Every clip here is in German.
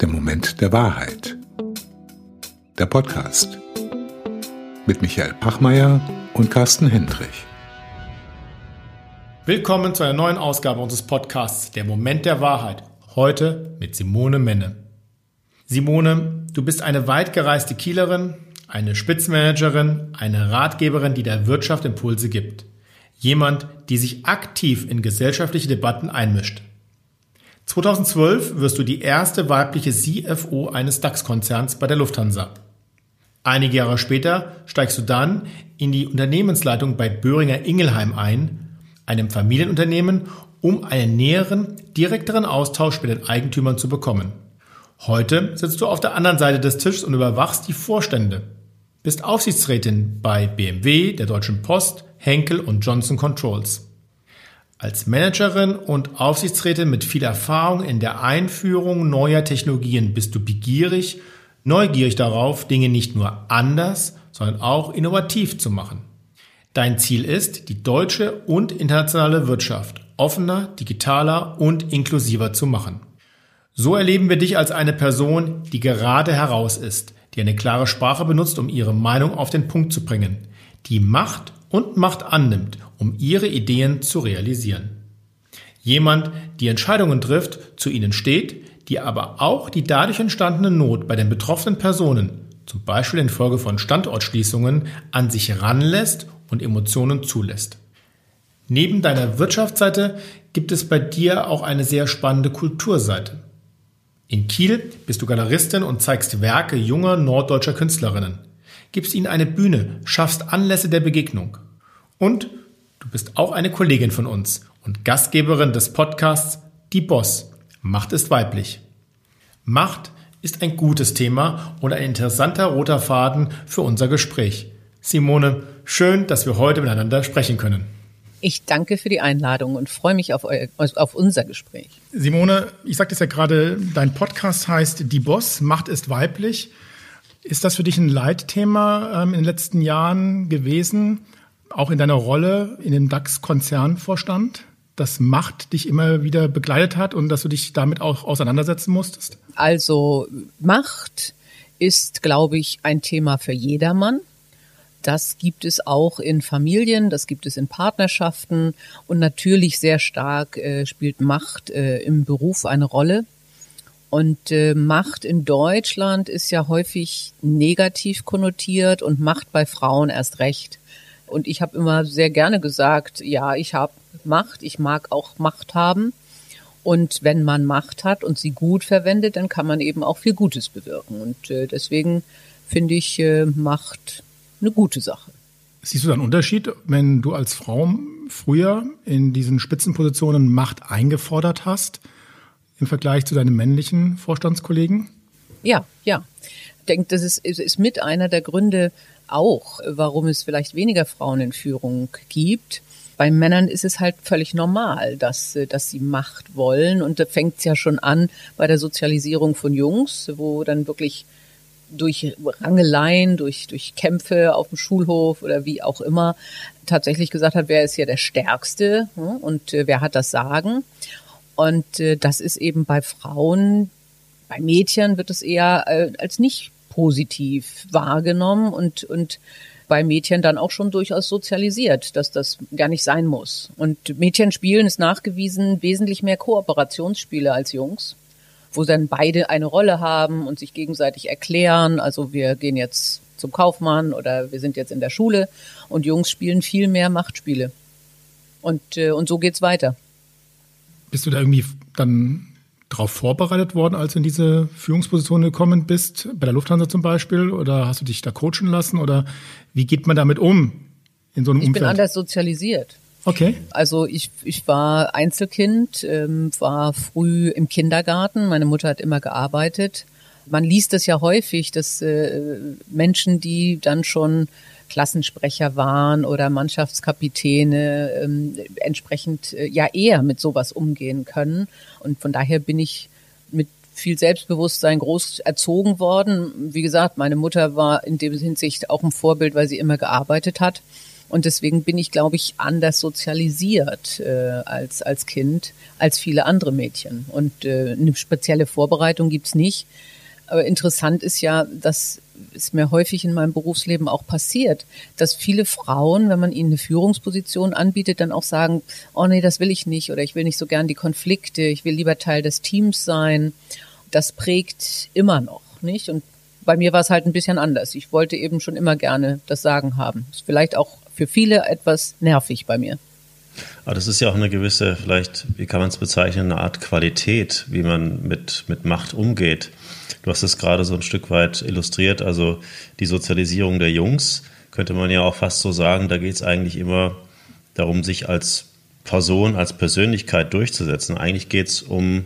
Der Moment der Wahrheit. Der Podcast mit Michael Pachmeier und Carsten Hendrich. Willkommen zu einer neuen Ausgabe unseres Podcasts Der Moment der Wahrheit. Heute mit Simone Menne. Simone, du bist eine weit gereiste Kielerin, eine Spitzmanagerin, eine Ratgeberin, die der Wirtschaft Impulse gibt. Jemand, die sich aktiv in gesellschaftliche Debatten einmischt. 2012 wirst du die erste weibliche CFO eines DAX-Konzerns bei der Lufthansa. Einige Jahre später steigst du dann in die Unternehmensleitung bei Böhringer Ingelheim ein, einem Familienunternehmen, um einen näheren, direkteren Austausch mit den Eigentümern zu bekommen. Heute sitzt du auf der anderen Seite des Tisches und überwachst die Vorstände. Bist Aufsichtsrätin bei BMW, der Deutschen Post, Henkel und Johnson Controls. Als Managerin und Aufsichtsrätin mit viel Erfahrung in der Einführung neuer Technologien bist du begierig, neugierig darauf, Dinge nicht nur anders, sondern auch innovativ zu machen. Dein Ziel ist, die deutsche und internationale Wirtschaft offener, digitaler und inklusiver zu machen. So erleben wir dich als eine Person, die gerade heraus ist, die eine klare Sprache benutzt, um ihre Meinung auf den Punkt zu bringen, die Macht und Macht annimmt, um ihre Ideen zu realisieren. Jemand, die Entscheidungen trifft, zu ihnen steht, die aber auch die dadurch entstandene Not bei den betroffenen Personen, zum Beispiel infolge von Standortschließungen, an sich ranlässt und Emotionen zulässt. Neben deiner Wirtschaftsseite gibt es bei dir auch eine sehr spannende Kulturseite. In Kiel bist du Galeristin und zeigst Werke junger norddeutscher Künstlerinnen, gibst ihnen eine Bühne, schaffst Anlässe der Begegnung. Und du bist auch eine Kollegin von uns und Gastgeberin des Podcasts Die Boss. Macht ist weiblich. Macht ist ein gutes Thema und ein interessanter roter Faden für unser Gespräch. Simone, schön, dass wir heute miteinander sprechen können. Ich danke für die Einladung und freue mich auf, euer, auf unser Gespräch. Simone, ich sagte es ja gerade, dein Podcast heißt Die Boss, Macht ist weiblich. Ist das für dich ein Leitthema ähm, in den letzten Jahren gewesen, auch in deiner Rolle in dem DAX-Konzernvorstand? dass Macht dich immer wieder begleitet hat und dass du dich damit auch auseinandersetzen musstest? Also Macht ist, glaube ich, ein Thema für jedermann. Das gibt es auch in Familien, das gibt es in Partnerschaften und natürlich sehr stark äh, spielt Macht äh, im Beruf eine Rolle. Und äh, Macht in Deutschland ist ja häufig negativ konnotiert und Macht bei Frauen erst recht. Und ich habe immer sehr gerne gesagt, ja, ich habe Macht, ich mag auch Macht haben. Und wenn man Macht hat und sie gut verwendet, dann kann man eben auch viel Gutes bewirken. Und äh, deswegen finde ich äh, Macht eine gute Sache. Siehst du da einen Unterschied, wenn du als Frau früher in diesen Spitzenpositionen Macht eingefordert hast im Vergleich zu deinen männlichen Vorstandskollegen? Ja, ja. Ich denke, das ist, ist mit einer der Gründe auch, warum es vielleicht weniger Frauen in Führung gibt. Bei Männern ist es halt völlig normal, dass, dass sie Macht wollen. Und da fängt es ja schon an bei der Sozialisierung von Jungs, wo dann wirklich durch Rangeleien, durch, durch Kämpfe auf dem Schulhof oder wie auch immer tatsächlich gesagt hat, wer ist hier der Stärkste hm, und äh, wer hat das Sagen. Und äh, das ist eben bei Frauen, bei Mädchen wird es eher äh, als nicht positiv wahrgenommen und, und bei Mädchen dann auch schon durchaus sozialisiert, dass das gar nicht sein muss. Und Mädchen spielen ist nachgewiesen wesentlich mehr Kooperationsspiele als Jungs wo dann beide eine Rolle haben und sich gegenseitig erklären. Also wir gehen jetzt zum Kaufmann oder wir sind jetzt in der Schule und Jungs spielen viel mehr Machtspiele. Und, äh, und so geht's weiter. Bist du da irgendwie dann darauf vorbereitet worden, als du in diese Führungsposition gekommen bist, bei der Lufthansa zum Beispiel? Oder hast du dich da coachen lassen? Oder wie geht man damit um in so einem ich Umfeld? Ich bin anders sozialisiert. Okay. Also ich, ich war Einzelkind, ähm, war früh im Kindergarten. Meine Mutter hat immer gearbeitet. Man liest es ja häufig, dass äh, Menschen, die dann schon Klassensprecher waren oder Mannschaftskapitäne, ähm, entsprechend äh, ja eher mit sowas umgehen können. Und von daher bin ich mit viel Selbstbewusstsein groß erzogen worden. Wie gesagt, meine Mutter war in dem Hinsicht auch ein Vorbild, weil sie immer gearbeitet hat. Und deswegen bin ich, glaube ich, anders sozialisiert äh, als, als Kind, als viele andere Mädchen. Und äh, eine spezielle Vorbereitung gibt's nicht. Aber interessant ist ja, dass es mir häufig in meinem Berufsleben auch passiert, dass viele Frauen, wenn man ihnen eine Führungsposition anbietet, dann auch sagen, oh nee, das will ich nicht oder ich will nicht so gern die Konflikte, ich will lieber Teil des Teams sein. Das prägt immer noch, nicht? Und bei mir war es halt ein bisschen anders. Ich wollte eben schon immer gerne das Sagen haben. Ist vielleicht auch für viele etwas nervig bei mir. Aber das ist ja auch eine gewisse, vielleicht, wie kann man es bezeichnen, eine Art Qualität, wie man mit, mit Macht umgeht. Du hast es gerade so ein Stück weit illustriert, also die Sozialisierung der Jungs, könnte man ja auch fast so sagen, da geht es eigentlich immer darum, sich als Person, als Persönlichkeit durchzusetzen. Eigentlich geht es um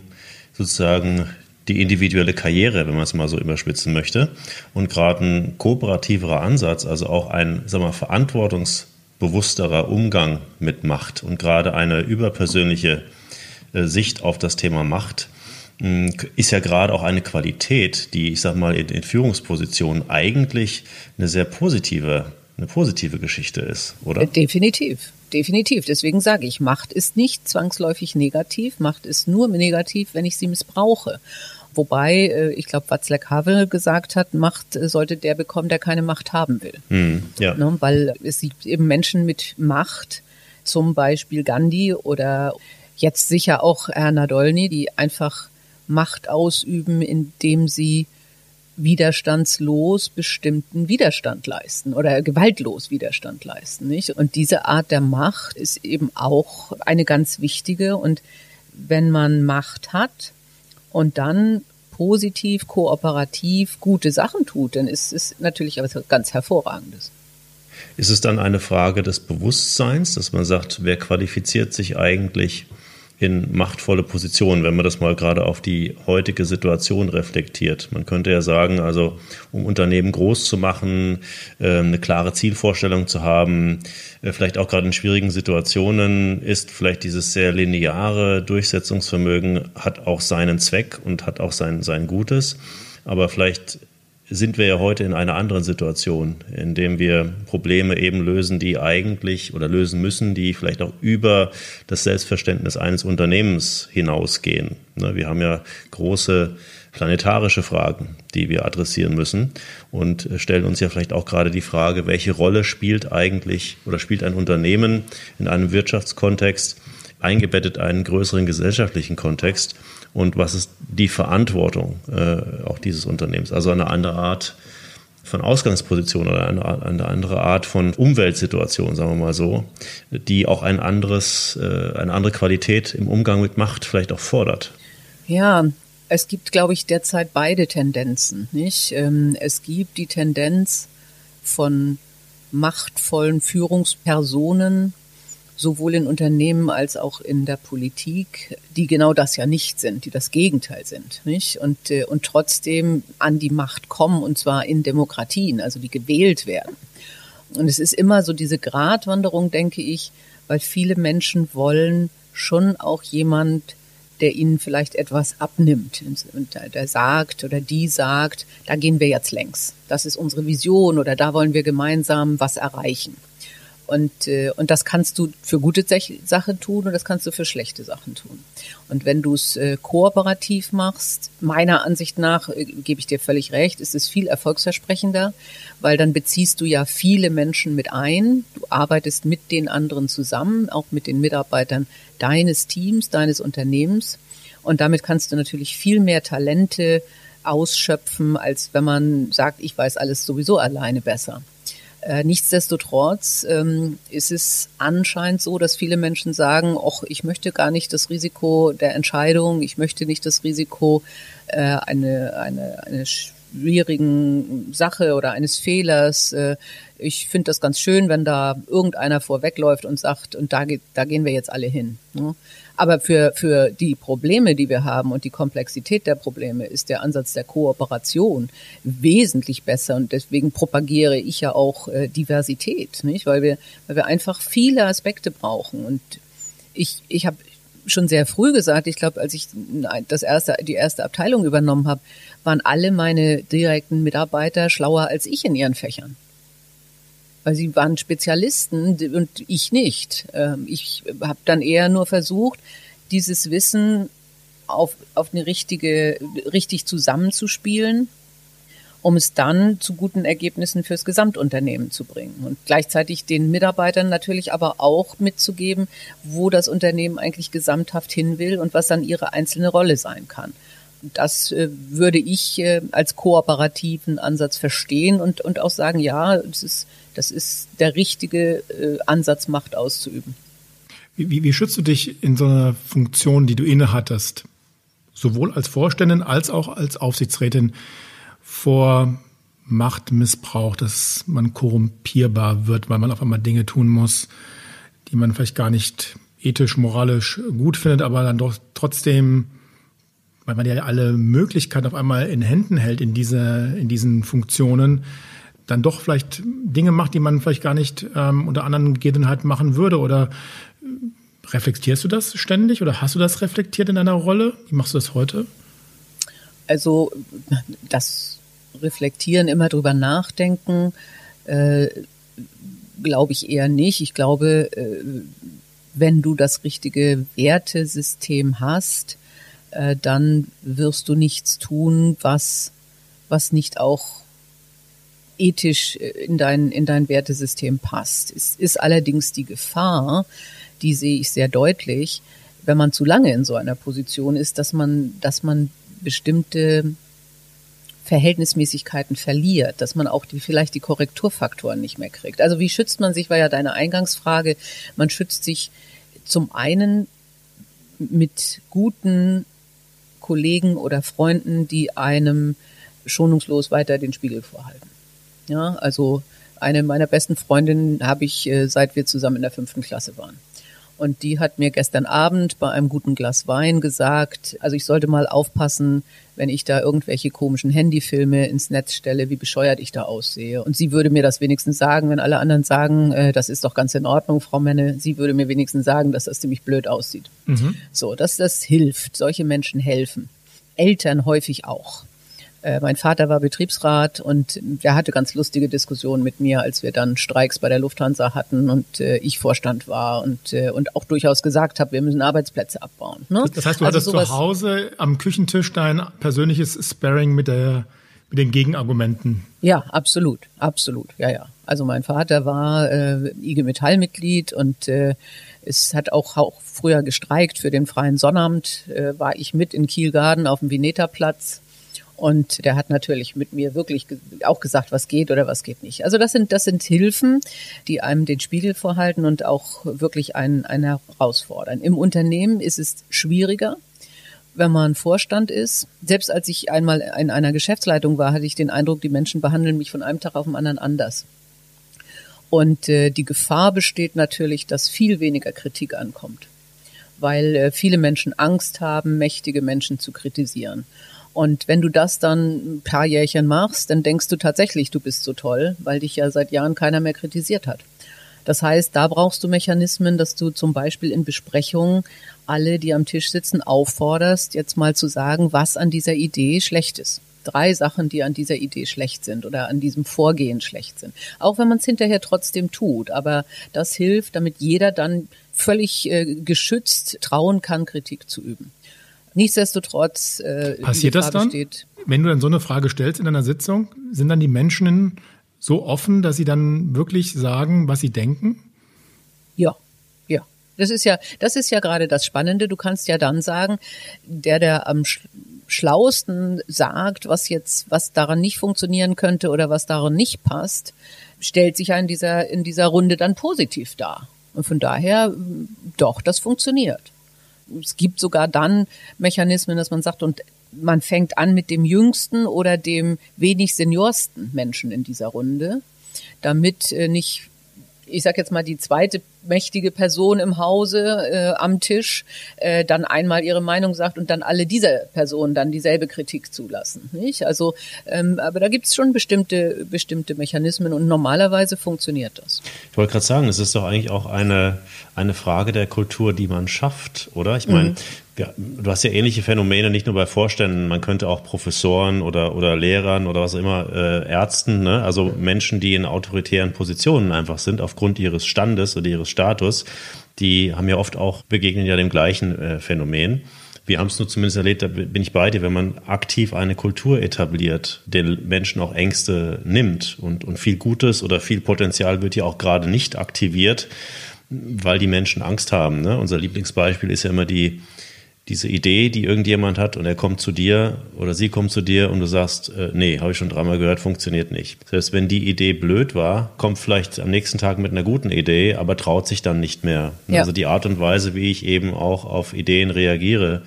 sozusagen die individuelle Karriere, wenn man es mal so überspitzen möchte. Und gerade ein kooperativerer Ansatz, also auch ein sag mal, verantwortungsbewussterer Umgang mit Macht und gerade eine überpersönliche äh, Sicht auf das Thema Macht, ist ja gerade auch eine Qualität, die, ich sag mal, in, in Führungspositionen eigentlich eine sehr positive, eine positive Geschichte ist, oder? Definitiv. Definitiv. Deswegen sage ich, Macht ist nicht zwangsläufig negativ. Macht ist nur negativ, wenn ich sie missbrauche. Wobei, äh, ich glaube, Václav Havel gesagt hat, Macht äh, sollte der bekommen, der keine Macht haben will. Hm, ja. Ne, weil es gibt eben Menschen mit Macht, zum Beispiel Gandhi oder jetzt sicher auch Erna Dolny, die einfach Macht ausüben, indem sie widerstandslos bestimmten Widerstand leisten oder gewaltlos Widerstand leisten, nicht? Und diese Art der Macht ist eben auch eine ganz wichtige und wenn man Macht hat und dann positiv, kooperativ gute Sachen tut, dann ist es natürlich etwas ganz Hervorragendes. Ist es dann eine Frage des Bewusstseins, dass man sagt, wer qualifiziert sich eigentlich in machtvolle Positionen, wenn man das mal gerade auf die heutige Situation reflektiert. Man könnte ja sagen, also um Unternehmen groß zu machen, ähm, eine klare Zielvorstellung zu haben, äh, vielleicht auch gerade in schwierigen Situationen ist vielleicht dieses sehr lineare Durchsetzungsvermögen hat auch seinen Zweck und hat auch sein, sein Gutes. Aber vielleicht sind wir ja heute in einer anderen Situation, in dem wir Probleme eben lösen, die eigentlich oder lösen müssen, die vielleicht auch über das Selbstverständnis eines Unternehmens hinausgehen. Ne, wir haben ja große planetarische Fragen, die wir adressieren müssen und stellen uns ja vielleicht auch gerade die Frage, welche Rolle spielt eigentlich oder spielt ein Unternehmen in einem Wirtschaftskontext, eingebettet einen größeren gesellschaftlichen Kontext und was ist die Verantwortung äh, auch dieses Unternehmens. Also eine andere Art von Ausgangsposition oder eine, eine, andere Art von Umweltsituation, sagen wir mal so, die auch ein anderes, äh, eine andere Qualität im Umgang mit Macht vielleicht auch fordert. Ja, es gibt, glaube ich, derzeit beide Tendenzen. Nicht? Ähm, es gibt die Tendenz von machtvollen Führungspersonen, sowohl in Unternehmen als auch in der Politik, die genau das ja nicht sind, die das Gegenteil sind, nicht? Und, äh, und trotzdem an die Macht kommen und zwar in Demokratien, also die gewählt werden. Und es ist immer so diese Gratwanderung, denke ich, weil viele Menschen wollen schon auch jemand, der ihnen vielleicht etwas abnimmt der sagt oder die sagt, da gehen wir jetzt längs. Das ist unsere Vision oder da wollen wir gemeinsam was erreichen. Und, äh, und das kannst du für gute Sachen tun und das kannst du für schlechte Sachen tun. Und wenn du es äh, kooperativ machst, meiner Ansicht nach, äh, gebe ich dir völlig recht, ist es viel erfolgsversprechender, weil dann beziehst du ja viele Menschen mit ein. Du arbeitest mit den anderen zusammen, auch mit den Mitarbeitern deines Teams, deines Unternehmens. Und damit kannst du natürlich viel mehr Talente ausschöpfen, als wenn man sagt, ich weiß alles sowieso alleine besser. Äh, nichtsdestotrotz ähm, ist es anscheinend so, dass viele Menschen sagen, ach, ich möchte gar nicht das Risiko der Entscheidung, ich möchte nicht das Risiko äh, eine, eine, eine schwierigen Sache oder eines Fehlers. Äh, ich finde das ganz schön, wenn da irgendeiner vorwegläuft und sagt, und da, da gehen wir jetzt alle hin. Ne? Aber für, für die Probleme, die wir haben und die Komplexität der Probleme ist der Ansatz der Kooperation wesentlich besser. Und deswegen propagiere ich ja auch äh, Diversität, nicht? Weil wir, weil wir einfach viele Aspekte brauchen. Und ich, ich habe schon sehr früh gesagt, ich glaube, als ich das erste, die erste Abteilung übernommen habe, waren alle meine direkten Mitarbeiter schlauer als ich in ihren Fächern. Weil sie waren Spezialisten und ich nicht. Ähm, ich habe dann eher nur versucht, dieses Wissen auf, auf eine richtige, richtig zusammenzuspielen, um es dann zu guten Ergebnissen fürs Gesamtunternehmen zu bringen. Und gleichzeitig den Mitarbeitern natürlich aber auch mitzugeben, wo das Unternehmen eigentlich gesamthaft hin will und was dann ihre einzelne Rolle sein kann. Das äh, würde ich äh, als kooperativen Ansatz verstehen und, und auch sagen, ja, das ist das ist der richtige äh, Ansatz, Macht auszuüben. Wie, wie, wie schützt du dich in so einer Funktion, die du innehattest, sowohl als Vorständin als auch als Aufsichtsrätin vor Machtmissbrauch, dass man korrumpierbar wird, weil man auf einmal Dinge tun muss, die man vielleicht gar nicht ethisch, moralisch gut findet, aber dann doch trotzdem, weil man ja alle Möglichkeiten auf einmal in Händen hält in diese, in diesen Funktionen, dann doch vielleicht Dinge macht, die man vielleicht gar nicht ähm, unter anderen Gegebenheiten machen würde? Oder äh, reflektierst du das ständig oder hast du das reflektiert in deiner Rolle? Wie machst du das heute? Also das Reflektieren, immer drüber nachdenken, äh, glaube ich eher nicht. Ich glaube, äh, wenn du das richtige Wertesystem hast, äh, dann wirst du nichts tun, was, was nicht auch ethisch äh, in dein, in dein Wertesystem passt. Es ist allerdings die Gefahr, die sehe ich sehr deutlich, wenn man zu lange in so einer Position ist, dass man, dass man bestimmte Verhältnismäßigkeiten verliert, dass man auch die, vielleicht die Korrekturfaktoren nicht mehr kriegt. Also wie schützt man sich, war ja deine Eingangsfrage. Man schützt sich zum einen mit guten Kollegen oder Freunden, die einem schonungslos weiter den Spiegel vorhalten. Ja, also eine meiner besten Freundinnen habe ich, äh, seit wir zusammen in der fünften Klasse waren. Und die hat mir gestern Abend bei einem guten Glas Wein gesagt, also ich sollte mal aufpassen, wenn ich da irgendwelche komischen Handyfilme ins Netz stelle, wie bescheuert ich da aussehe. Und sie würde mir das wenigstens sagen, wenn alle anderen sagen, äh, das ist doch ganz in Ordnung, Frau Menne, sie würde mir wenigstens sagen, dass das ziemlich blöd aussieht. Mhm. So, dass das hilft. Solche Menschen helfen. Eltern häufig auch. Äh, mein Vater war Betriebsrat und der hatte ganz lustige Diskussionen mit mir, als wir dann Streiks bei der Lufthansa hatten und äh, ich Vorstand war und, äh, und auch durchaus gesagt habe, wir müssen Arbeitsplätze abbauen. Ne? Das heißt, du also hattest zu Hause am Küchentisch dein persönliches Sparring mit der mit den Gegenargumenten. Ja, absolut, absolut, ja, ja. Also mein Vater war äh, IG Metall-Mitglied und äh, es hat auch, auch früher gestreikt für den Freien Sonnabend, äh, war ich mit in Kielgarden auf dem Vineta-Platz und der hat natürlich mit mir wirklich auch gesagt, was geht oder was geht nicht. Also das sind, das sind Hilfen, die einem den Spiegel vorhalten und auch wirklich einen, einen herausfordern. Im Unternehmen ist es schwieriger, wenn man Vorstand ist. Selbst als ich einmal in einer Geschäftsleitung war, hatte ich den Eindruck, die Menschen behandeln mich von einem Tag auf den anderen anders. Und äh, die Gefahr besteht natürlich, dass viel weniger Kritik ankommt, weil äh, viele Menschen Angst haben, mächtige Menschen zu kritisieren. Und wenn du das dann ein paar Jährchen machst, dann denkst du tatsächlich, du bist so toll, weil dich ja seit Jahren keiner mehr kritisiert hat. Das heißt, da brauchst du Mechanismen, dass du zum Beispiel in Besprechungen alle, die am Tisch sitzen, aufforderst, jetzt mal zu sagen, was an dieser Idee schlecht ist. Drei Sachen, die an dieser Idee schlecht sind oder an diesem Vorgehen schlecht sind. Auch wenn man es hinterher trotzdem tut. Aber das hilft, damit jeder dann völlig äh, geschützt trauen kann, Kritik zu üben. Nichtsdestotrotz äh, passiert das dann, besteht, wenn du dann so eine Frage stellst in einer Sitzung, sind dann die Menschen so offen, dass sie dann wirklich sagen, was sie denken? Ja, ja. Das ist ja, das ist ja gerade das Spannende. Du kannst ja dann sagen, der, der am schlauesten sagt, was jetzt, was daran nicht funktionieren könnte oder was daran nicht passt, stellt sich ja in dieser, in dieser Runde dann positiv dar. Und von daher, doch, das funktioniert es gibt sogar dann Mechanismen, dass man sagt, und man fängt an mit dem jüngsten oder dem wenig seniorsten Menschen in dieser Runde, damit äh, nicht ich sag jetzt mal, die zweite mächtige Person im Hause äh, am Tisch äh, dann einmal ihre Meinung sagt und dann alle dieser Personen dann dieselbe Kritik zulassen. Nicht? Also, ähm, aber da gibt es schon bestimmte, bestimmte Mechanismen und normalerweise funktioniert das. Ich wollte gerade sagen, es ist doch eigentlich auch eine, eine Frage der Kultur, die man schafft, oder? Ich meine, mhm. Ja, du hast ja ähnliche Phänomene, nicht nur bei Vorständen, man könnte auch Professoren oder, oder Lehrern oder was auch immer, äh, Ärzten, ne? also Menschen, die in autoritären Positionen einfach sind, aufgrund ihres Standes oder ihres Status, die haben ja oft auch, begegnen ja dem gleichen äh, Phänomen. Wir haben es nur zumindest erlebt, da bin ich bei dir, wenn man aktiv eine Kultur etabliert, den Menschen auch Ängste nimmt und, und viel Gutes oder viel Potenzial wird ja auch gerade nicht aktiviert, weil die Menschen Angst haben. Ne? Unser Lieblingsbeispiel ist ja immer die, diese Idee, die irgendjemand hat und er kommt zu dir oder sie kommt zu dir und du sagst, äh, nee, habe ich schon dreimal gehört, funktioniert nicht. Heißt, wenn die Idee blöd war, kommt vielleicht am nächsten Tag mit einer guten Idee, aber traut sich dann nicht mehr. Ja. Also die Art und Weise, wie ich eben auch auf Ideen reagiere,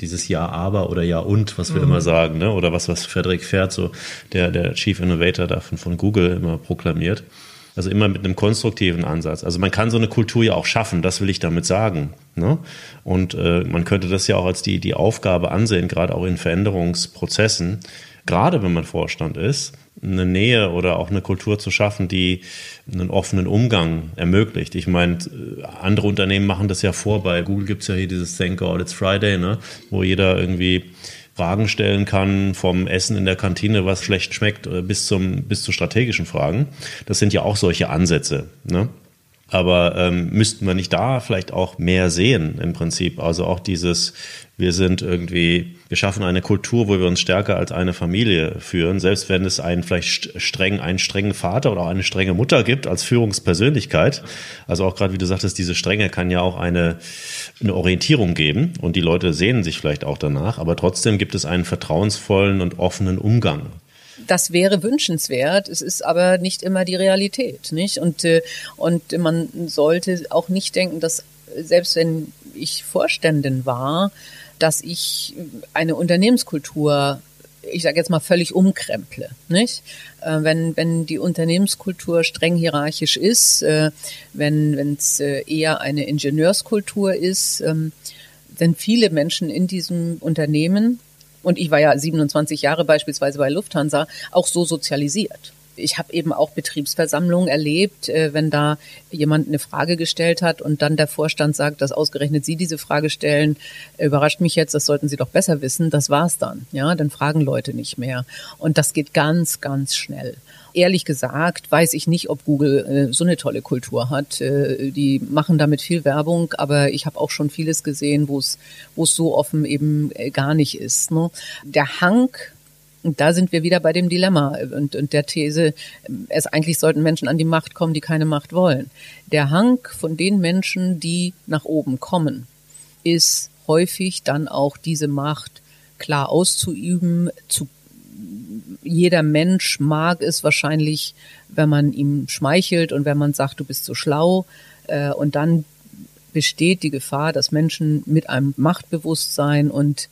dieses Ja, aber oder Ja und, was wir mhm. immer sagen, ne? oder was, was Frederik Fährt, so der, der Chief Innovator davon von Google immer proklamiert. Also immer mit einem konstruktiven Ansatz. Also man kann so eine Kultur ja auch schaffen, das will ich damit sagen. Ne? Und äh, man könnte das ja auch als die, die Aufgabe ansehen, gerade auch in Veränderungsprozessen, gerade wenn man Vorstand ist, eine Nähe oder auch eine Kultur zu schaffen, die einen offenen Umgang ermöglicht. Ich meine, andere Unternehmen machen das ja vor. Bei Google gibt es ja hier dieses Thank God It's Friday, ne? wo jeder irgendwie Fragen stellen kann, vom Essen in der Kantine, was schlecht schmeckt, äh, bis, zum, bis zu strategischen Fragen. Das sind ja auch solche Ansätze. Ne? Aber ähm, müssten wir nicht da vielleicht auch mehr sehen im Prinzip? Also auch dieses, wir sind irgendwie, wir schaffen eine Kultur, wo wir uns stärker als eine Familie führen, selbst wenn es einen vielleicht streng, einen strengen Vater oder auch eine strenge Mutter gibt als Führungspersönlichkeit. Also auch gerade, wie du sagtest, diese Strenge kann ja auch eine, eine Orientierung geben und die Leute sehnen sich vielleicht auch danach, aber trotzdem gibt es einen vertrauensvollen und offenen Umgang das wäre wünschenswert. Es ist aber nicht immer die Realität, nicht? Und, äh, und man sollte auch nicht denken, dass selbst wenn ich Vorständin war, dass ich eine Unternehmenskultur ich sage jetzt mal völlig umkremple, nicht? Äh, wenn wenn die Unternehmenskultur streng hierarchisch ist, äh, wenn es äh, eher eine Ingenieurskultur ist, ähm, sind viele Menschen in diesem Unternehmen und ich war ja 27 Jahre beispielsweise bei Lufthansa auch so sozialisiert ich habe eben auch Betriebsversammlungen erlebt, äh, wenn da jemand eine Frage gestellt hat und dann der Vorstand sagt, dass ausgerechnet Sie diese Frage stellen, überrascht mich jetzt, das sollten Sie doch besser wissen. Das war's dann. Ja, dann fragen Leute nicht mehr. Und das geht ganz, ganz schnell. Ehrlich gesagt weiß ich nicht, ob Google äh, so eine tolle Kultur hat. Äh, die machen damit viel Werbung, aber ich habe auch schon vieles gesehen, wo es wo es so offen eben gar nicht ist. Ne? Der Hang und da sind wir wieder bei dem Dilemma und, und der These, es eigentlich sollten Menschen an die Macht kommen, die keine Macht wollen. Der Hang von den Menschen, die nach oben kommen, ist häufig dann auch diese Macht klar auszuüben, zu jeder Mensch mag es wahrscheinlich, wenn man ihm schmeichelt und wenn man sagt, du bist so schlau. Äh, und dann besteht die Gefahr, dass Menschen mit einem Machtbewusstsein und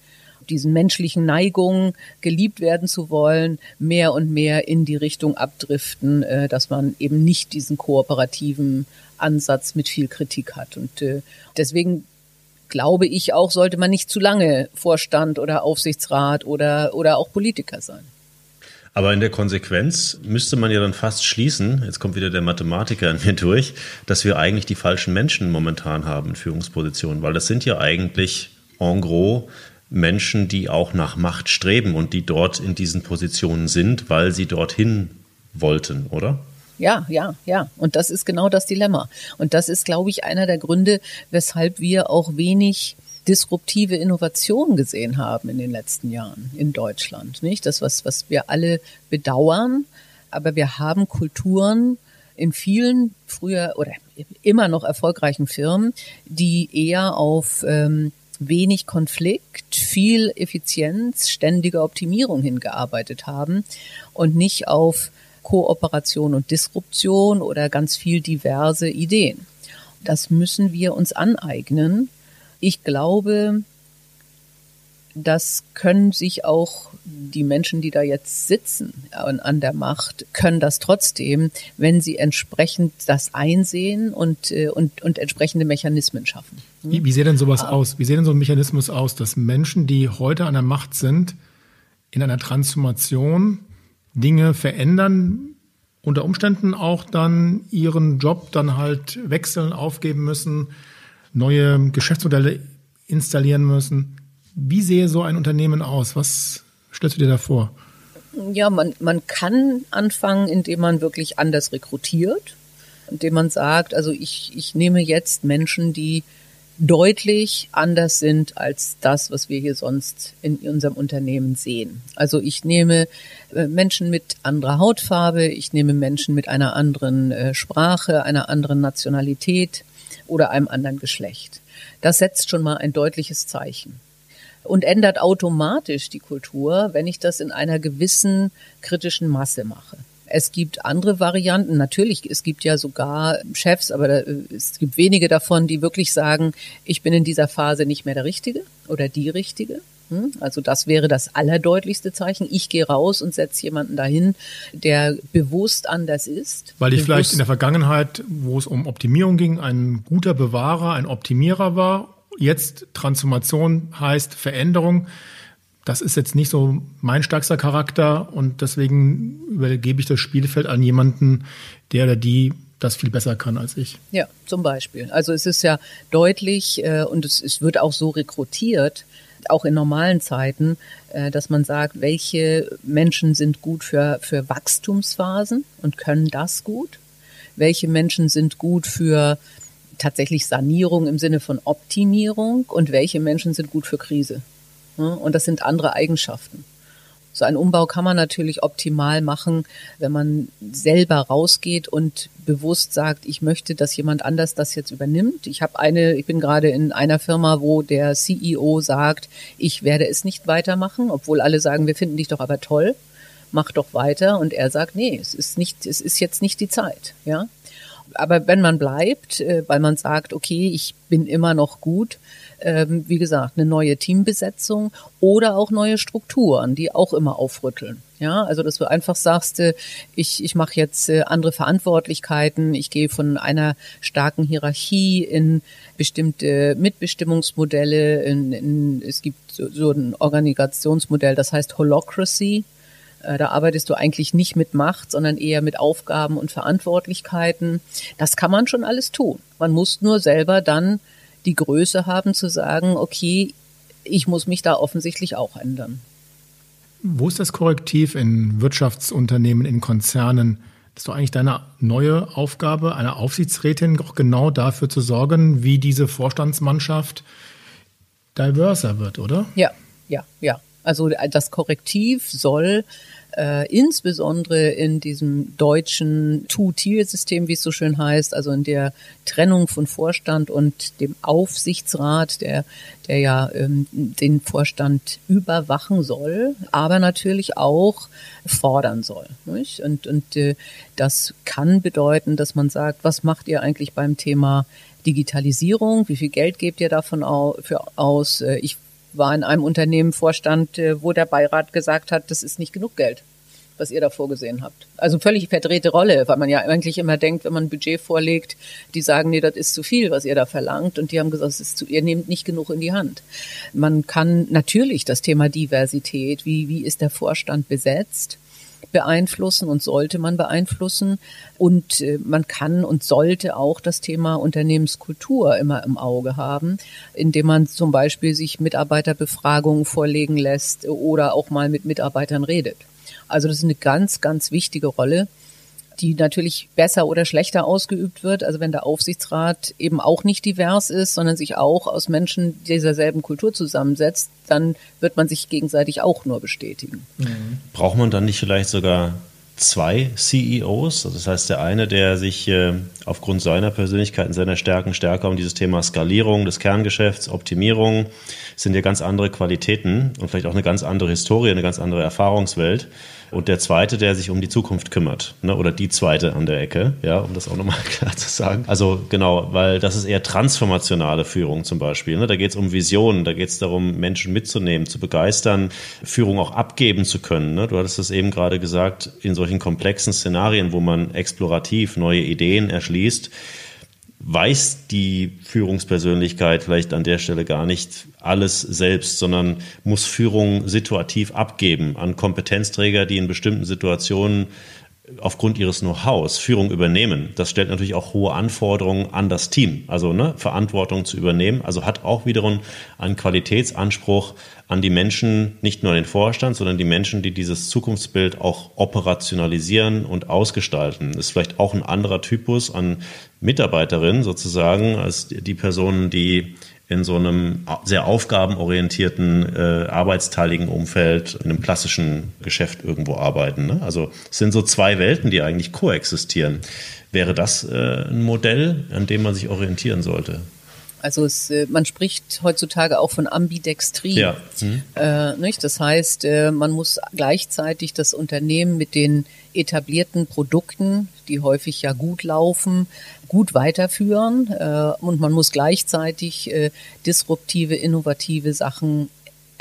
diesen menschlichen Neigungen, geliebt werden zu wollen, mehr und mehr in die Richtung abdriften, äh, dass man eben nicht diesen kooperativen Ansatz mit viel Kritik hat. Und äh, deswegen glaube ich auch, sollte man nicht zu lange Vorstand oder Aufsichtsrat oder, oder auch Politiker sein. Aber in der Konsequenz müsste man ja dann fast schließen, jetzt kommt wieder der Mathematiker in mir durch, dass wir eigentlich die falschen Menschen momentan haben in Führungspositionen, weil das sind ja eigentlich en gros Menschen, die auch nach Macht streben und die dort in diesen Positionen sind, weil sie dorthin wollten, oder? Ja, ja, ja. Und das ist genau das Dilemma. Und das ist, glaube ich, einer der Gründe, weshalb wir auch wenig disruptive Innovation gesehen haben in den letzten Jahren in Deutschland. Nicht das, was, was wir alle bedauern, aber wir haben Kulturen in vielen früher oder immer noch erfolgreichen Firmen, die eher auf ähm, wenig Konflikt, viel Effizienz, ständige Optimierung hingearbeitet haben und nicht auf Kooperation und Disruption oder ganz viel diverse Ideen. Das müssen wir uns aneignen. Ich glaube, das können sich auch die Menschen, die da jetzt sitzen an der Macht, können das trotzdem, wenn sie entsprechend das einsehen und, äh, und, und entsprechende Mechanismen schaffen. Wie, wie sieht denn sowas ah. aus? Wie sieht denn so ein Mechanismus aus, dass Menschen, die heute an der Macht sind, in einer Transformation Dinge verändern, unter Umständen auch dann ihren Job dann halt wechseln, aufgeben müssen, neue Geschäftsmodelle installieren müssen. Wie sehe so ein Unternehmen aus? Was stellst du dir da vor? Ja, man, man kann anfangen, indem man wirklich anders rekrutiert, indem man sagt, also ich, ich nehme jetzt Menschen, die deutlich anders sind als das, was wir hier sonst in unserem Unternehmen sehen. Also ich nehme äh, Menschen mit anderer Hautfarbe, ich nehme Menschen mit einer anderen äh, Sprache, einer anderen Nationalität oder einem anderen Geschlecht. Das setzt schon mal ein deutliches Zeichen und ändert automatisch die Kultur, wenn ich das in einer gewissen kritischen Masse mache. Es gibt andere Varianten. Natürlich, es gibt ja sogar Chefs, aber es gibt wenige davon, die wirklich sagen, ich bin in dieser Phase nicht mehr der Richtige oder die Richtige. Hm? Also das wäre das allerdeutlichste Zeichen. Ich gehe raus und setze jemanden dahin, der bewusst anders ist. Weil ich bewusst vielleicht in der Vergangenheit, wo es um Optimierung ging, ein guter Bewahrer, ein Optimierer war jetzt Transformation heißt Veränderung. Das ist jetzt nicht so mein stärkster Charakter und deswegen übergebe ich das Spielfeld an jemanden, der oder die das viel besser kann als ich. Ja, zum Beispiel. Also es ist ja deutlich äh, und es, es wird auch so rekrutiert, auch in normalen Zeiten, äh, dass man sagt, welche Menschen sind gut für, für Wachstumsphasen und können das gut? Welche Menschen sind gut für tatsächlich Sanierung im Sinne von Optimierung und welche Menschen sind gut für Krise. Und das sind andere Eigenschaften. So ein Umbau kann man natürlich optimal machen, wenn man selber rausgeht und bewusst sagt, ich möchte, dass jemand anders das jetzt übernimmt. Ich habe eine, ich bin gerade in einer Firma, wo der CEO sagt, ich werde es nicht weitermachen, obwohl alle sagen, wir finden dich doch aber toll, mach doch weiter. Und er sagt, nee, es ist nicht, es ist jetzt nicht die Zeit, ja aber wenn man bleibt, äh, weil man sagt, okay, ich bin immer noch gut, ähm, wie gesagt, eine neue Teambesetzung oder auch neue Strukturen, die auch immer aufrütteln. Ja, also dass du einfach sagst, äh, ich, ich mache jetzt äh, andere Verantwortlichkeiten, ich gehe von einer starken Hierarchie in bestimmte Mitbestimmungsmodelle, in, in, es gibt so, so ein Organisationsmodell, das heißt Holocracy, da arbeitest du eigentlich nicht mit Macht, sondern eher mit Aufgaben und Verantwortlichkeiten. Das kann man schon alles tun. Man muss nur selber dann die Größe haben zu sagen, okay, ich muss mich da offensichtlich auch ändern. Wo ist das Korrektiv in Wirtschaftsunternehmen, in Konzernen? Das ist doch eigentlich deine neue Aufgabe, einer Aufsichtsrätin auch genau dafür zu sorgen, wie diese Vorstandsmannschaft diverser wird, oder? Ja, ja, ja. Also das Korrektiv soll äh, insbesondere in diesem deutschen Two-Tier-System, wie es so schön heißt, also in der Trennung von Vorstand und dem Aufsichtsrat, der, der ja ähm, den Vorstand überwachen soll, aber natürlich auch fordern soll. Nicht? Und, und äh, das kann bedeuten, dass man sagt, was macht ihr eigentlich beim Thema Digitalisierung? Wie viel Geld gebt ihr davon aus? Äh, ich war in einem Unternehmen Vorstand, äh, wo der Beirat gesagt hat, das ist nicht genug Geld, was ihr da vorgesehen habt. Also völlig verdrehte Rolle, weil man ja eigentlich immer denkt, wenn man ein Budget vorlegt, die sagen, nee, das ist zu viel, was ihr da verlangt. Und die haben gesagt, es ist zu, ihr nehmt nicht genug in die Hand. Man kann natürlich das Thema Diversität, wie, wie ist der Vorstand besetzt, beeinflussen und sollte man beeinflussen. Und äh, man kann und sollte auch das Thema Unternehmenskultur immer im Auge haben, indem man zum Beispiel sich Mitarbeiterbefragungen vorlegen lässt oder auch mal mit Mitarbeitern redet. Also das ist eine ganz, ganz wichtige Rolle die natürlich besser oder schlechter ausgeübt wird. Also wenn der Aufsichtsrat eben auch nicht divers ist, sondern sich auch aus Menschen dieser selben Kultur zusammensetzt, dann wird man sich gegenseitig auch nur bestätigen. Mhm. Braucht man dann nicht vielleicht sogar zwei CEOs. Also das heißt, der eine, der sich äh, aufgrund seiner Persönlichkeit und seiner Stärken stärker um dieses Thema Skalierung des Kerngeschäfts, Optimierung, sind ja ganz andere Qualitäten und vielleicht auch eine ganz andere Historie, eine ganz andere Erfahrungswelt und der zweite, der sich um die Zukunft kümmert, ne? oder die zweite an der Ecke, ja, um das auch nochmal klar zu sagen. Also genau, weil das ist eher transformationale Führung zum Beispiel. Ne? Da geht es um Visionen, da geht es darum, Menschen mitzunehmen, zu begeistern, Führung auch abgeben zu können. Ne? Du hattest es eben gerade gesagt, in solchen komplexen Szenarien, wo man explorativ neue Ideen erschließt, weiß die Führungspersönlichkeit vielleicht an der Stelle gar nicht alles selbst, sondern muss Führung situativ abgeben an Kompetenzträger, die in bestimmten Situationen aufgrund ihres Know-hows Führung übernehmen. Das stellt natürlich auch hohe Anforderungen an das Team, also ne, Verantwortung zu übernehmen. Also hat auch wiederum einen Qualitätsanspruch an die Menschen, nicht nur an den Vorstand, sondern die Menschen, die dieses Zukunftsbild auch operationalisieren und ausgestalten. Ist vielleicht auch ein anderer Typus an Mitarbeiterin sozusagen als die Personen, die in so einem sehr aufgabenorientierten, äh, arbeitsteiligen Umfeld, in einem klassischen Geschäft irgendwo arbeiten. Ne? Also es sind so zwei Welten, die eigentlich koexistieren. Wäre das äh, ein Modell, an dem man sich orientieren sollte? Also es, äh, man spricht heutzutage auch von Ambidextrie. Ja. Mhm. Äh, nicht? Das heißt, äh, man muss gleichzeitig das Unternehmen mit den etablierten Produkten, die häufig ja gut laufen, gut weiterführen äh, und man muss gleichzeitig äh, disruptive, innovative Sachen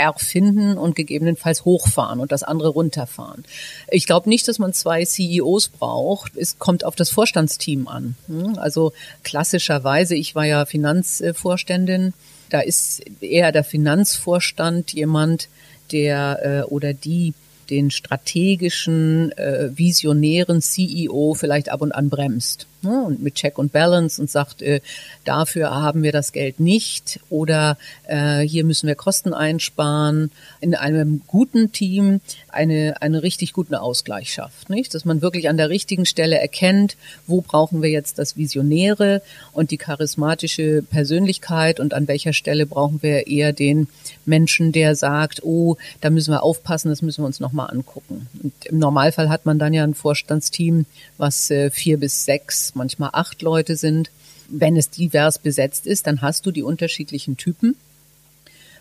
erfinden und gegebenenfalls hochfahren und das andere runterfahren. Ich glaube nicht, dass man zwei CEOs braucht. Es kommt auf das Vorstandsteam an. Hm? Also klassischerweise, ich war ja Finanzvorständin, da ist eher der Finanzvorstand jemand, der äh, oder die den strategischen, äh, visionären CEO vielleicht ab und an bremst ne, und mit Check und Balance und sagt, äh, dafür haben wir das Geld nicht oder äh, hier müssen wir Kosten einsparen. In einem guten Team eine, eine richtig guten Ausgleich schafft, nicht? Dass man wirklich an der richtigen Stelle erkennt, wo brauchen wir jetzt das Visionäre und die charismatische Persönlichkeit und an welcher Stelle brauchen wir eher den Menschen, der sagt, oh, da müssen wir aufpassen, das müssen wir uns nochmal angucken. Und im Normalfall hat man dann ja ein Vorstandsteam, was äh, vier bis sechs manchmal acht Leute sind. Wenn es divers besetzt ist, dann hast du die unterschiedlichen Typen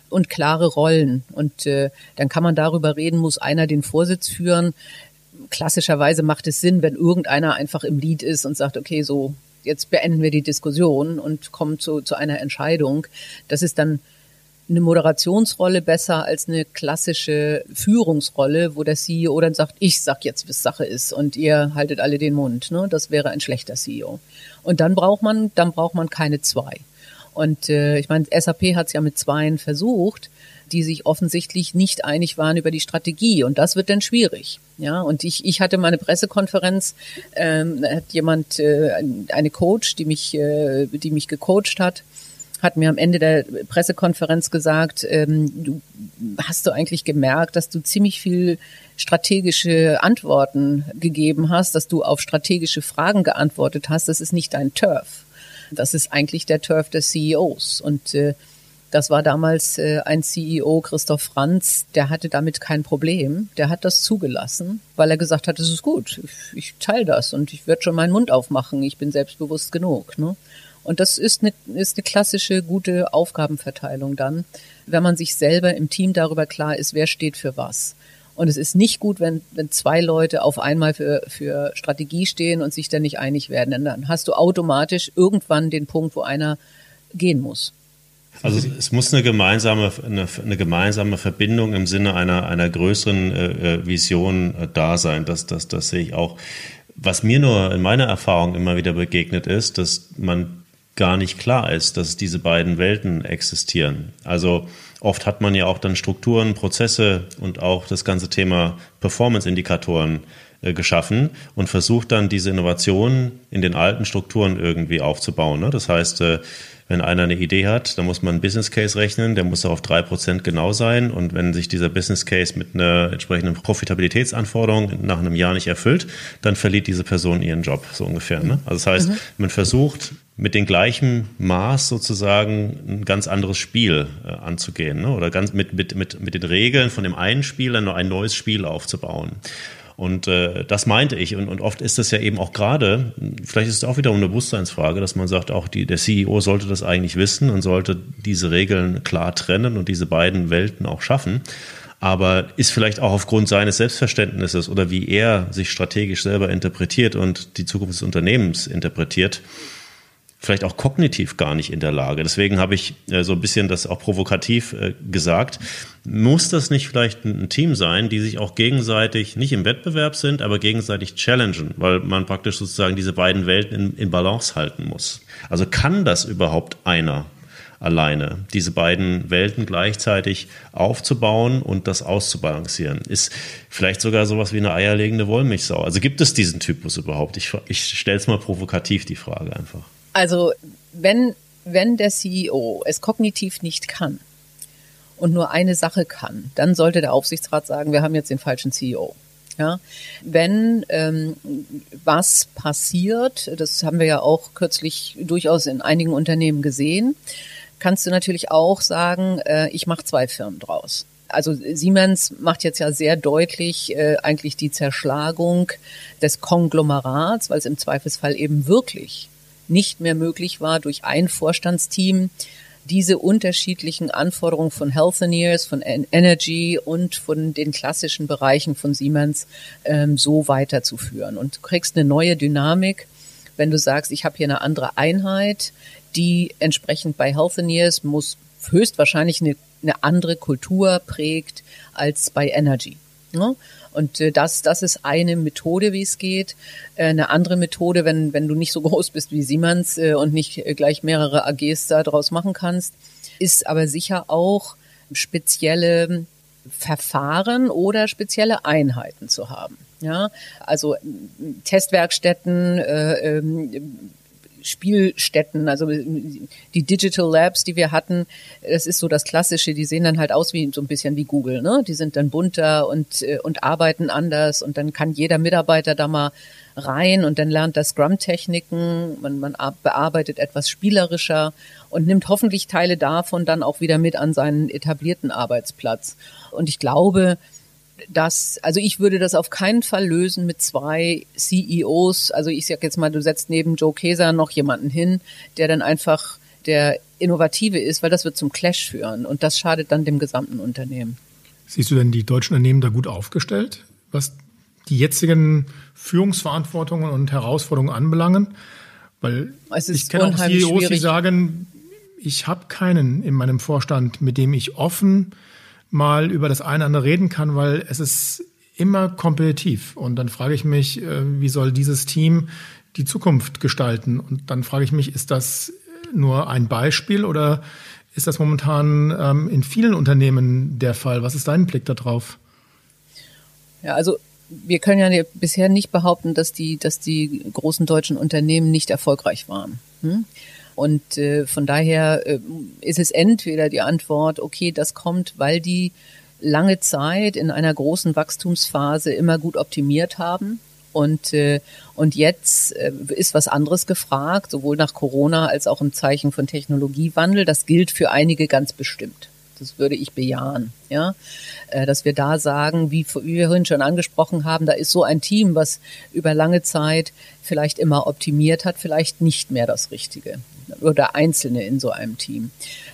und klare Rollen. Und äh, dann kann man darüber reden, muss einer den Vorsitz führen. Klassischerweise macht es Sinn, wenn irgendeiner einfach im Lied ist und sagt, okay, so, jetzt beenden wir die Diskussion und kommen zu, zu einer Entscheidung. Das ist dann eine Moderationsrolle besser als eine klassische Führungsrolle, wo der CEO dann sagt, ich sag jetzt, was Sache ist und ihr haltet alle den Mund. Ne? Das wäre ein schlechter CEO. Und dann braucht man, dann braucht man keine zwei. Und äh, ich meine, SAP hat es ja mit zweien versucht, die sich offensichtlich nicht einig waren über die Strategie. Und das wird dann schwierig. Ja, und ich, ich hatte meine Pressekonferenz, ähm, hat jemand, äh, eine Coach, die mich, äh, die mich gecoacht hat, hat mir am Ende der Pressekonferenz gesagt, ähm, du hast du eigentlich gemerkt, dass du ziemlich viel strategische Antworten gegeben hast, dass du auf strategische Fragen geantwortet hast. Das ist nicht dein Turf. Das ist eigentlich der Turf des CEOs. Und äh, das war damals äh, ein CEO, Christoph Franz, der hatte damit kein Problem. Der hat das zugelassen, weil er gesagt hat, es ist gut, ich, ich teile das und ich werde schon meinen Mund aufmachen, ich bin selbstbewusst genug. Ne? Und das ist eine, ist eine klassische, gute Aufgabenverteilung dann, wenn man sich selber im Team darüber klar ist, wer steht für was. Und es ist nicht gut, wenn, wenn zwei Leute auf einmal für, für Strategie stehen und sich dann nicht einig werden. Denn dann hast du automatisch irgendwann den Punkt, wo einer gehen muss. Also es muss eine gemeinsame, eine, eine gemeinsame Verbindung im Sinne einer, einer größeren äh, äh Vision äh, da sein. Das, das, das sehe ich auch. Was mir nur in meiner Erfahrung immer wieder begegnet ist, dass man gar nicht klar ist, dass diese beiden Welten existieren. Also oft hat man ja auch dann Strukturen, Prozesse und auch das ganze Thema Performance-Indikatoren äh, geschaffen und versucht dann diese Innovationen in den alten Strukturen irgendwie aufzubauen. Ne? Das heißt, äh, wenn einer eine Idee hat, dann muss man einen Business Case rechnen, der muss auch auf drei Prozent genau sein. Und wenn sich dieser Business Case mit einer entsprechenden Profitabilitätsanforderung nach einem Jahr nicht erfüllt, dann verliert diese Person ihren Job, so ungefähr. Ne? Also das heißt, mhm. man versucht mit dem gleichen Maß sozusagen ein ganz anderes Spiel äh, anzugehen ne? oder ganz mit, mit, mit, mit den Regeln von dem einen Spiel dann noch ein neues Spiel aufzubauen. Und äh, das meinte ich. Und, und oft ist das ja eben auch gerade, vielleicht ist es auch wieder eine Bewusstseinsfrage, dass man sagt, auch die, der CEO sollte das eigentlich wissen und sollte diese Regeln klar trennen und diese beiden Welten auch schaffen. Aber ist vielleicht auch aufgrund seines Selbstverständnisses oder wie er sich strategisch selber interpretiert und die Zukunft des Unternehmens interpretiert, vielleicht auch kognitiv gar nicht in der Lage. Deswegen habe ich äh, so ein bisschen das auch provokativ äh, gesagt. Muss das nicht vielleicht ein Team sein, die sich auch gegenseitig nicht im Wettbewerb sind, aber gegenseitig challengen, weil man praktisch sozusagen diese beiden Welten in, in Balance halten muss? Also kann das überhaupt einer? alleine. Diese beiden Welten gleichzeitig aufzubauen und das auszubalancieren. Ist vielleicht sogar sowas wie eine eierlegende Wollmilchsau. Also gibt es diesen Typus überhaupt? Ich, ich stelle es mal provokativ, die Frage einfach. Also wenn, wenn der CEO es kognitiv nicht kann und nur eine Sache kann, dann sollte der Aufsichtsrat sagen, wir haben jetzt den falschen CEO. Ja, wenn ähm, was passiert, das haben wir ja auch kürzlich durchaus in einigen Unternehmen gesehen, kannst du natürlich auch sagen, äh, ich mache zwei Firmen draus. Also Siemens macht jetzt ja sehr deutlich äh, eigentlich die Zerschlagung des Konglomerats, weil es im Zweifelsfall eben wirklich nicht mehr möglich war, durch ein Vorstandsteam diese unterschiedlichen Anforderungen von Healthineers, von Energy und von den klassischen Bereichen von Siemens ähm, so weiterzuführen. Und du kriegst eine neue Dynamik, wenn du sagst, ich habe hier eine andere Einheit, die entsprechend bei Healthineers muss höchstwahrscheinlich eine, eine andere Kultur prägt als bei Energy. Ne? Und äh, das, das ist eine Methode, wie es geht. Äh, eine andere Methode, wenn, wenn du nicht so groß bist wie Siemens äh, und nicht gleich mehrere AGs da draus machen kannst, ist aber sicher auch spezielle Verfahren oder spezielle Einheiten zu haben. Ja, also Testwerkstätten, äh, ähm, Spielstätten, also die Digital Labs, die wir hatten, das ist so das Klassische, die sehen dann halt aus wie so ein bisschen wie Google, ne? Die sind dann bunter und, äh, und arbeiten anders und dann kann jeder Mitarbeiter da mal rein und dann lernt er Scrum-Techniken, man, man bearbeitet etwas spielerischer und nimmt hoffentlich Teile davon dann auch wieder mit an seinen etablierten Arbeitsplatz. Und ich glaube, dass, also ich würde das auf keinen Fall lösen mit zwei CEOs. Also ich sag jetzt mal, du setzt neben Joe Keser noch jemanden hin, der dann einfach der Innovative ist, weil das wird zum Clash führen und das schadet dann dem gesamten Unternehmen. Siehst du denn die deutschen Unternehmen da gut aufgestellt, was die jetzigen Führungsverantwortungen und Herausforderungen anbelangen? Weil ich kenne auch CEOs, schwierig. die sagen, ich habe keinen in meinem Vorstand, mit dem ich offen mal über das eine oder andere reden kann, weil es ist immer kompetitiv. Und dann frage ich mich, äh, wie soll dieses Team die Zukunft gestalten? Und dann frage ich mich, ist das nur ein Beispiel oder ist das momentan ähm, in vielen Unternehmen der Fall? Was ist dein Blick darauf? Ja, also wir können ja bisher nicht behaupten, dass die, dass die großen deutschen Unternehmen nicht erfolgreich waren. Hm? Und äh, von daher äh, ist es entweder die Antwort, okay, das kommt, weil die lange Zeit in einer großen Wachstumsphase immer gut optimiert haben. Und, äh, und jetzt äh, ist was anderes gefragt, sowohl nach Corona als auch im Zeichen von Technologiewandel. Das gilt für einige ganz bestimmt. Das würde ich bejahen, ja, äh, dass wir da sagen, wie wir vorhin schon angesprochen haben, da ist so ein Team, was über lange Zeit vielleicht immer optimiert hat, vielleicht nicht mehr das Richtige oder Einzelne in so einem Team.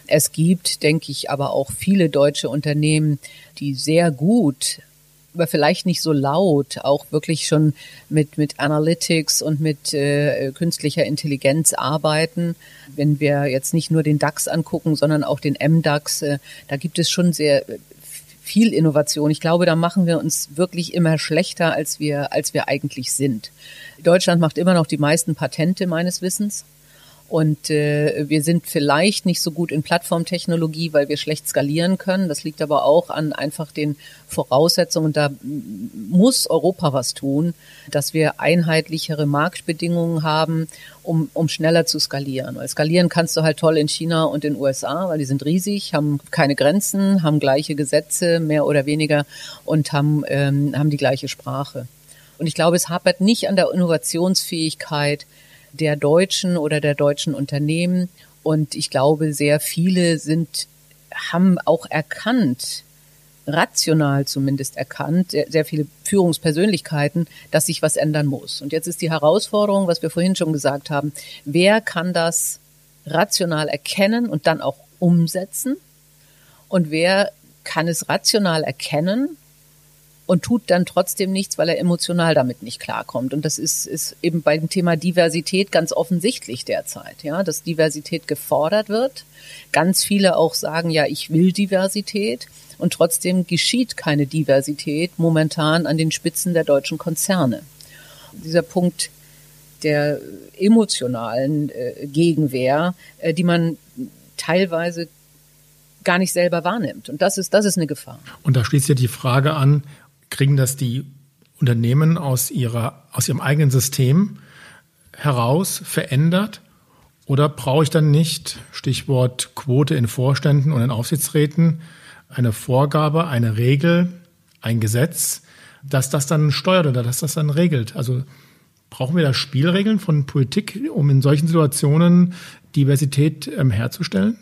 Es gibt, denke ich, aber auch viele deutsche Unternehmen, die sehr gut aber vielleicht nicht so laut, auch wirklich schon mit, mit Analytics und mit äh, künstlicher Intelligenz arbeiten. Wenn wir jetzt nicht nur den DAX angucken, sondern auch den MDAX, äh, da gibt es schon sehr viel Innovation. Ich glaube, da machen wir uns wirklich immer schlechter, als wir, als wir eigentlich sind. Deutschland macht immer noch die meisten Patente meines Wissens. Und äh, wir sind vielleicht nicht so gut in Plattformtechnologie, weil wir schlecht skalieren können. Das liegt aber auch an einfach den Voraussetzungen. Da muss Europa was tun, dass wir einheitlichere Marktbedingungen haben, um, um schneller zu skalieren. Weil skalieren kannst du halt toll in China und in den USA, weil die sind riesig, haben keine Grenzen, haben gleiche Gesetze, mehr oder weniger, und haben, ähm, haben die gleiche Sprache. Und ich glaube, es hapert nicht an der Innovationsfähigkeit, der Deutschen oder der deutschen Unternehmen. Und ich glaube, sehr viele sind, haben auch erkannt, rational zumindest erkannt, sehr, sehr viele Führungspersönlichkeiten, dass sich was ändern muss. Und jetzt ist die Herausforderung, was wir vorhin schon gesagt haben, wer kann das rational erkennen und dann auch umsetzen? Und wer kann es rational erkennen und tut dann trotzdem nichts, weil er emotional damit nicht klarkommt. Und das ist, ist eben beim Thema Diversität ganz offensichtlich derzeit, ja, dass Diversität gefordert wird. Ganz viele auch sagen, ja, ich will Diversität. Und trotzdem geschieht keine Diversität momentan an den Spitzen der deutschen Konzerne. Dieser Punkt der emotionalen äh, Gegenwehr, äh, die man teilweise gar nicht selber wahrnimmt. Und das ist, das ist eine Gefahr. Und da schließt ja die Frage an, kriegen das die Unternehmen aus ihrer, aus ihrem eigenen System heraus verändert? Oder brauche ich dann nicht, Stichwort Quote in Vorständen und in Aufsichtsräten, eine Vorgabe, eine Regel, ein Gesetz, dass das dann steuert oder dass das dann regelt? Also brauchen wir da Spielregeln von Politik, um in solchen Situationen Diversität ähm, herzustellen?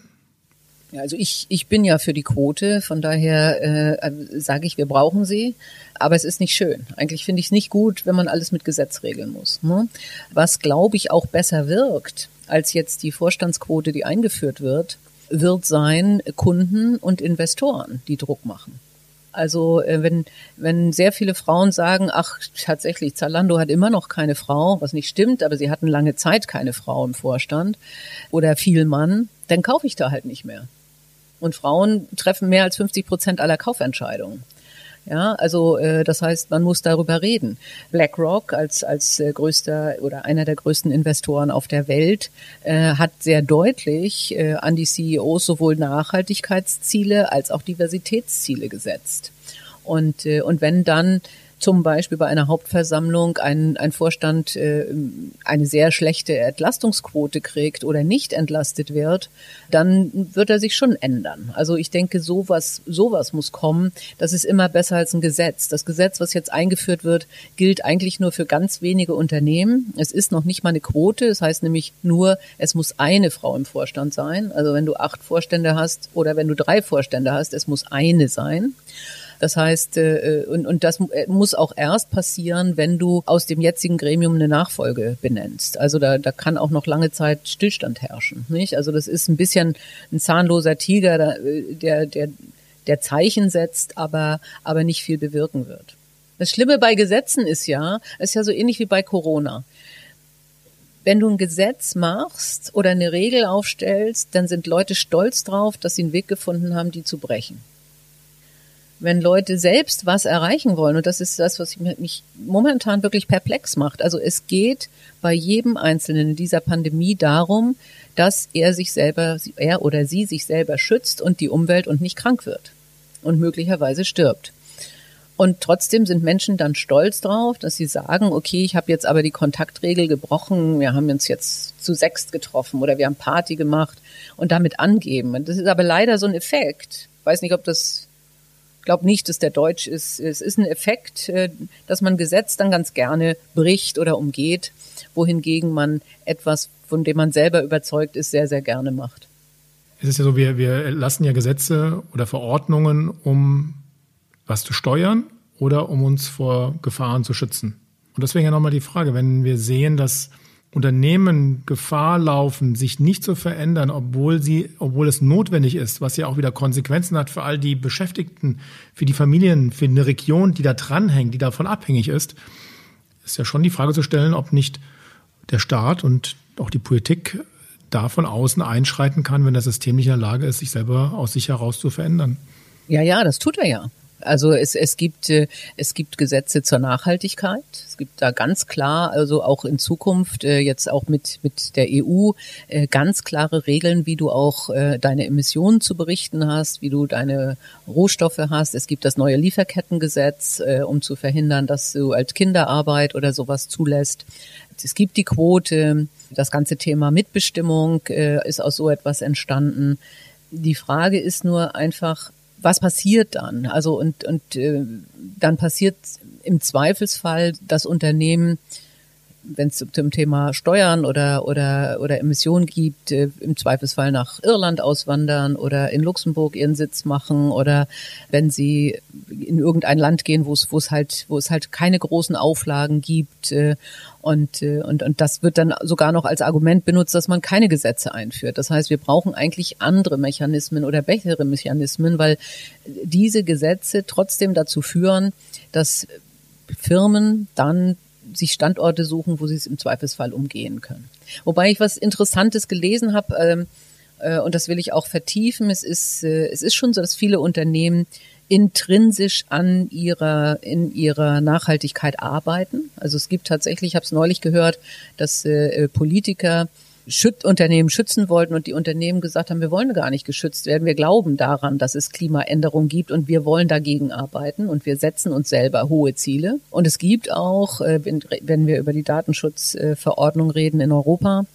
Ja, also ich, ich bin ja für die Quote, von daher äh, sage ich, wir brauchen sie, aber es ist nicht schön. Eigentlich finde ich es nicht gut, wenn man alles mit Gesetz regeln muss. Ne? Was, glaube ich, auch besser wirkt als jetzt die Vorstandsquote, die eingeführt wird, wird sein Kunden und Investoren, die Druck machen. Also äh, wenn, wenn sehr viele Frauen sagen, ach tatsächlich, Zalando hat immer noch keine Frau, was nicht stimmt, aber sie hatten lange Zeit keine Frau im Vorstand oder viel Mann, dann kaufe ich da halt nicht mehr. Und Frauen treffen mehr als 50 Prozent aller Kaufentscheidungen. Ja, also äh, das heißt, man muss darüber reden. BlackRock als als äh, größter oder einer der größten Investoren auf der Welt äh, hat sehr deutlich äh, an die CEOs sowohl Nachhaltigkeitsziele als auch Diversitätsziele gesetzt. Und äh, und wenn dann zum Beispiel bei einer Hauptversammlung ein, ein Vorstand äh, eine sehr schlechte Entlastungsquote kriegt oder nicht entlastet wird, dann wird er sich schon ändern. Also ich denke, sowas, sowas muss kommen. Das ist immer besser als ein Gesetz. Das Gesetz, was jetzt eingeführt wird, gilt eigentlich nur für ganz wenige Unternehmen. Es ist noch nicht mal eine Quote. Es das heißt nämlich nur, es muss eine Frau im Vorstand sein. Also wenn du acht Vorstände hast oder wenn du drei Vorstände hast, es muss eine sein. Das heißt, äh, und, und das äh, muss auch erst passieren, wenn du aus dem jetzigen Gremium eine Nachfolge benennst. Also da, da kann auch noch lange Zeit Stillstand herrschen. Nicht? Also das ist ein bisschen ein zahnloser Tiger, äh, der, der, der Zeichen setzt, aber, aber nicht viel bewirken wird. Das Schlimme bei Gesetzen ist ja, ist ja so ähnlich wie bei Corona. Wenn du ein Gesetz machst oder eine Regel aufstellst, dann sind Leute stolz drauf, dass sie einen Weg gefunden haben, die zu brechen wenn Leute selbst was erreichen wollen, und das ist das, was mich momentan wirklich perplex macht. Also es geht bei jedem Einzelnen in dieser Pandemie darum, dass er sich selber, er oder sie sich selber schützt und die Umwelt und nicht krank wird und möglicherweise stirbt. Und trotzdem sind Menschen dann stolz drauf, dass sie sagen, okay, ich habe jetzt aber die Kontaktregel gebrochen, wir haben uns jetzt zu sechst getroffen oder wir haben Party gemacht und damit angeben. Und das ist aber leider so ein Effekt. Ich weiß nicht, ob das glaube nicht, dass der Deutsch ist. Es ist ein Effekt, äh, dass man Gesetz dann ganz gerne bricht oder umgeht, wohingegen man etwas, von dem man selber überzeugt ist, sehr, sehr gerne macht. Es ist ja so, wir, wir lassen ja Gesetze oder Verordnungen, um was zu steuern oder um uns vor Gefahren zu schützen. Und deswegen ja nochmal die Frage, wenn wir sehen, dass Unternehmen Gefahr laufen, sich nicht zu verändern, obwohl sie, obwohl es notwendig ist, was ja auch wieder Konsequenzen hat für all die Beschäftigten, für die Familien, für eine Region, die da dranhängt, die davon abhängig ist, ist ja schon die Frage zu stellen, ob nicht der Staat und auch die Politik da von außen einschreiten kann, wenn das System nicht in der Lage ist, sich selber aus sich heraus zu verändern. Ja, ja, das tut er ja. Also es, es gibt äh, es gibt Gesetze zur Nachhaltigkeit. Es gibt da ganz klar, also auch in Zukunft äh, jetzt auch mit mit der EU äh, ganz klare Regeln, wie du auch deine Emissionen zu berichten hast, wie du deine Rohstoffe hast. Es gibt das neue Lieferkettengesetz, um zu verhindern, dass du als Kinderarbeit oder sowas zulässt. Es gibt die Quote. Das ganze Thema Mitbestimmung ist aus so etwas entstanden. Die Frage ist nur einfach, was passiert dann? Also und, und äh, dann passiert im Zweifelsfall das Unternehmen wenn es zum Thema Steuern oder oder oder Emissionen gibt, äh, im Zweifelsfall nach Irland auswandern oder in Luxemburg ihren Sitz machen oder wenn sie in irgendein Land gehen, wo es wo es halt wo es halt keine großen Auflagen gibt äh, und äh, und und das wird dann sogar noch als Argument benutzt, dass man keine Gesetze einführt. Das heißt, wir brauchen eigentlich andere Mechanismen oder bessere Mechanismen, weil diese Gesetze trotzdem dazu führen, dass Firmen dann sich Standorte suchen, wo sie es im Zweifelsfall umgehen können. Wobei ich was Interessantes gelesen habe, ähm, äh, und das will ich auch vertiefen. Es ist, äh, es ist schon so, dass viele Unternehmen intrinsisch an ihrer in ihrer Nachhaltigkeit arbeiten. Also es gibt tatsächlich, ich habe es neulich gehört, dass äh, Politiker Schüt Unternehmen schützen wollten und die Unternehmen gesagt haben, wir wollen gar nicht geschützt werden. Wir glauben daran, dass es Klimaänderungen gibt und wir wollen dagegen arbeiten und wir setzen uns selber hohe Ziele. Und es gibt auch, äh, wenn wir über die Datenschutzverordnung reden in Europa,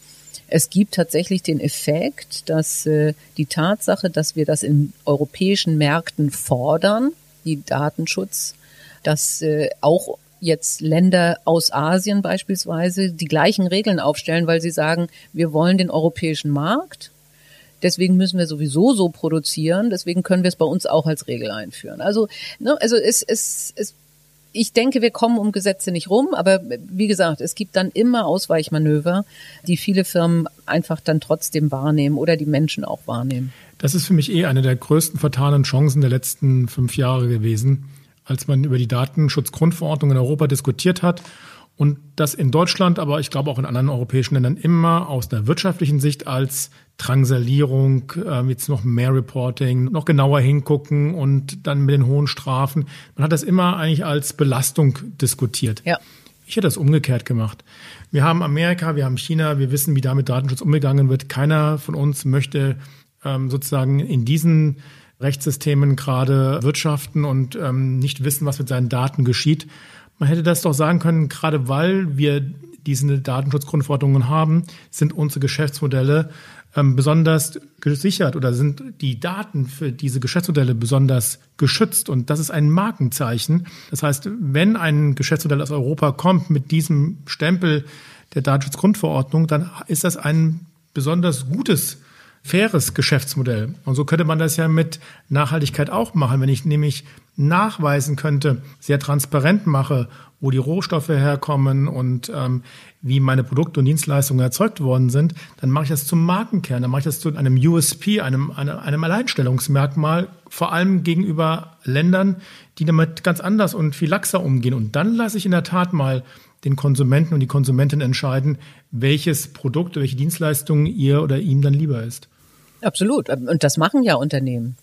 es gibt tatsächlich den Effekt, dass äh, die Tatsache, dass wir das in europäischen Märkten fordern, die Datenschutz, dass äh, auch jetzt Länder aus Asien beispielsweise die gleichen Regeln aufstellen, weil sie sagen, wir wollen den europäischen Markt. Deswegen müssen wir sowieso so produzieren. Deswegen können wir es bei uns auch als Regel einführen. Also, ne, also es, es, es, ich denke, wir kommen um Gesetze nicht rum. Aber wie gesagt, es gibt dann immer Ausweichmanöver, die viele Firmen einfach dann trotzdem wahrnehmen oder die Menschen auch wahrnehmen. Das ist für mich eh eine der größten vertanen Chancen der letzten fünf Jahre gewesen als man über die Datenschutzgrundverordnung in Europa diskutiert hat und das in Deutschland, aber ich glaube auch in anderen europäischen Ländern immer aus der wirtschaftlichen Sicht als Drangsalierung, äh, jetzt noch mehr Reporting, noch genauer hingucken und dann mit den hohen Strafen. Man hat das immer eigentlich als Belastung diskutiert. Ja. Ich hätte das umgekehrt gemacht. Wir haben Amerika, wir haben China, wir wissen, wie da mit Datenschutz umgegangen wird. Keiner von uns möchte ähm, sozusagen in diesen Rechtssystemen gerade wirtschaften und ähm, nicht wissen, was mit seinen Daten geschieht. Man hätte das doch sagen können, gerade weil wir diese Datenschutzgrundverordnungen haben, sind unsere Geschäftsmodelle ähm, besonders gesichert oder sind die Daten für diese Geschäftsmodelle besonders geschützt. Und das ist ein Markenzeichen. Das heißt, wenn ein Geschäftsmodell aus Europa kommt mit diesem Stempel der Datenschutzgrundverordnung, dann ist das ein besonders gutes faires Geschäftsmodell. Und so könnte man das ja mit Nachhaltigkeit auch machen. Wenn ich nämlich nachweisen könnte, sehr transparent mache, wo die Rohstoffe herkommen und ähm, wie meine Produkte und Dienstleistungen erzeugt worden sind, dann mache ich das zum Markenkern, dann mache ich das zu einem USP, einem, einem, einem Alleinstellungsmerkmal, vor allem gegenüber Ländern, die damit ganz anders und viel laxer umgehen. Und dann lasse ich in der Tat mal den Konsumenten und die Konsumentin entscheiden, welches Produkt, welche Dienstleistung ihr oder ihm dann lieber ist. Absolut. Und das machen ja Unternehmen.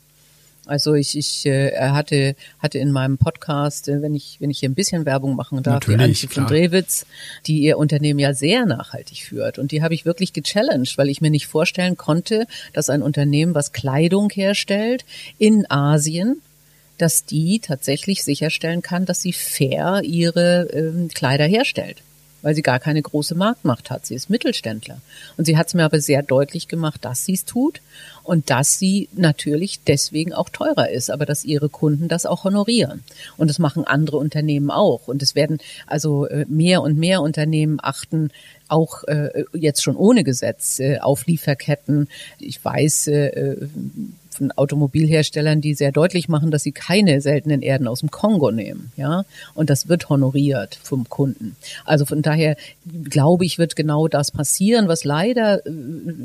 Also ich, ich äh, hatte, hatte in meinem Podcast, äh, wenn ich, wenn ich hier ein bisschen Werbung machen darf, Natürlich, die Antje von Drewitz, die ihr Unternehmen ja sehr nachhaltig führt. Und die habe ich wirklich gechallenged, weil ich mir nicht vorstellen konnte, dass ein Unternehmen, was Kleidung herstellt, in Asien, dass die tatsächlich sicherstellen kann, dass sie fair ihre ähm, Kleider herstellt weil sie gar keine große Marktmacht hat. Sie ist Mittelständler. Und sie hat es mir aber sehr deutlich gemacht, dass sie es tut und dass sie natürlich deswegen auch teurer ist, aber dass ihre Kunden das auch honorieren. Und das machen andere Unternehmen auch. Und es werden also äh, mehr und mehr Unternehmen achten, auch äh, jetzt schon ohne Gesetz äh, auf Lieferketten. Ich weiß, von Automobilherstellern, die sehr deutlich machen, dass sie keine seltenen Erden aus dem Kongo nehmen, ja. Und das wird honoriert vom Kunden. Also von daher glaube ich, wird genau das passieren, was leider äh,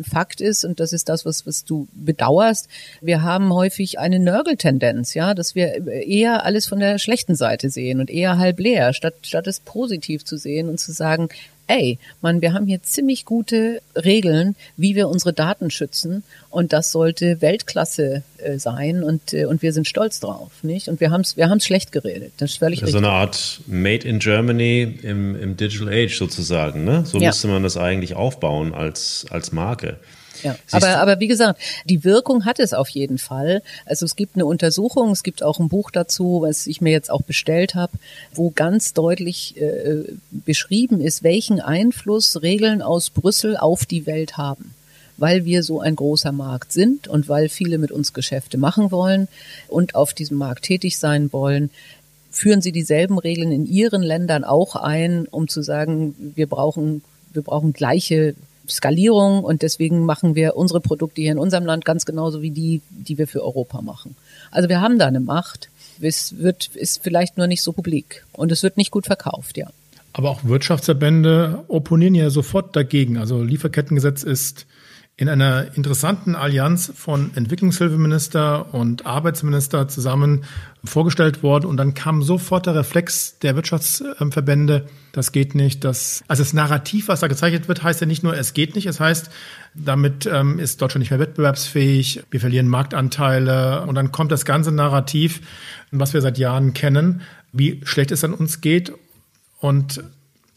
Fakt ist. Und das ist das, was, was du bedauerst. Wir haben häufig eine Nörgeltendenz, ja, dass wir eher alles von der schlechten Seite sehen und eher halb leer, statt, statt es positiv zu sehen und zu sagen, ey, man, wir haben hier ziemlich gute Regeln, wie wir unsere Daten schützen und das sollte Weltklasse äh, sein und äh, und wir sind stolz drauf, nicht? Und wir haben es wir haben's schlecht geredet. Das ist völlig. So eine Art Made in Germany im, im Digital Age sozusagen, ne? So ja. müsste man das eigentlich aufbauen als als Marke. Ja, aber, aber wie gesagt, die Wirkung hat es auf jeden Fall. Also es gibt eine Untersuchung, es gibt auch ein Buch dazu, was ich mir jetzt auch bestellt habe, wo ganz deutlich äh, beschrieben ist, welchen Einfluss Regeln aus Brüssel auf die Welt haben. Weil wir so ein großer Markt sind und weil viele mit uns Geschäfte machen wollen und auf diesem Markt tätig sein wollen, führen sie dieselben Regeln in ihren Ländern auch ein, um zu sagen, wir brauchen, wir brauchen gleiche Skalierung und deswegen machen wir unsere Produkte hier in unserem Land ganz genauso wie die, die wir für Europa machen. Also wir haben da eine Macht. Es wird, ist vielleicht nur nicht so publik und es wird nicht gut verkauft, ja. Aber auch Wirtschaftsverbände opponieren ja sofort dagegen. Also Lieferkettengesetz ist in einer interessanten Allianz von Entwicklungshilfeminister und Arbeitsminister zusammen vorgestellt worden und dann kam sofort der Reflex der Wirtschaftsverbände, das geht nicht. Das, also das Narrativ, was da gezeichnet wird, heißt ja nicht nur, es geht nicht, es heißt, damit ähm, ist Deutschland nicht mehr wettbewerbsfähig, wir verlieren Marktanteile und dann kommt das ganze Narrativ, was wir seit Jahren kennen, wie schlecht es an uns geht und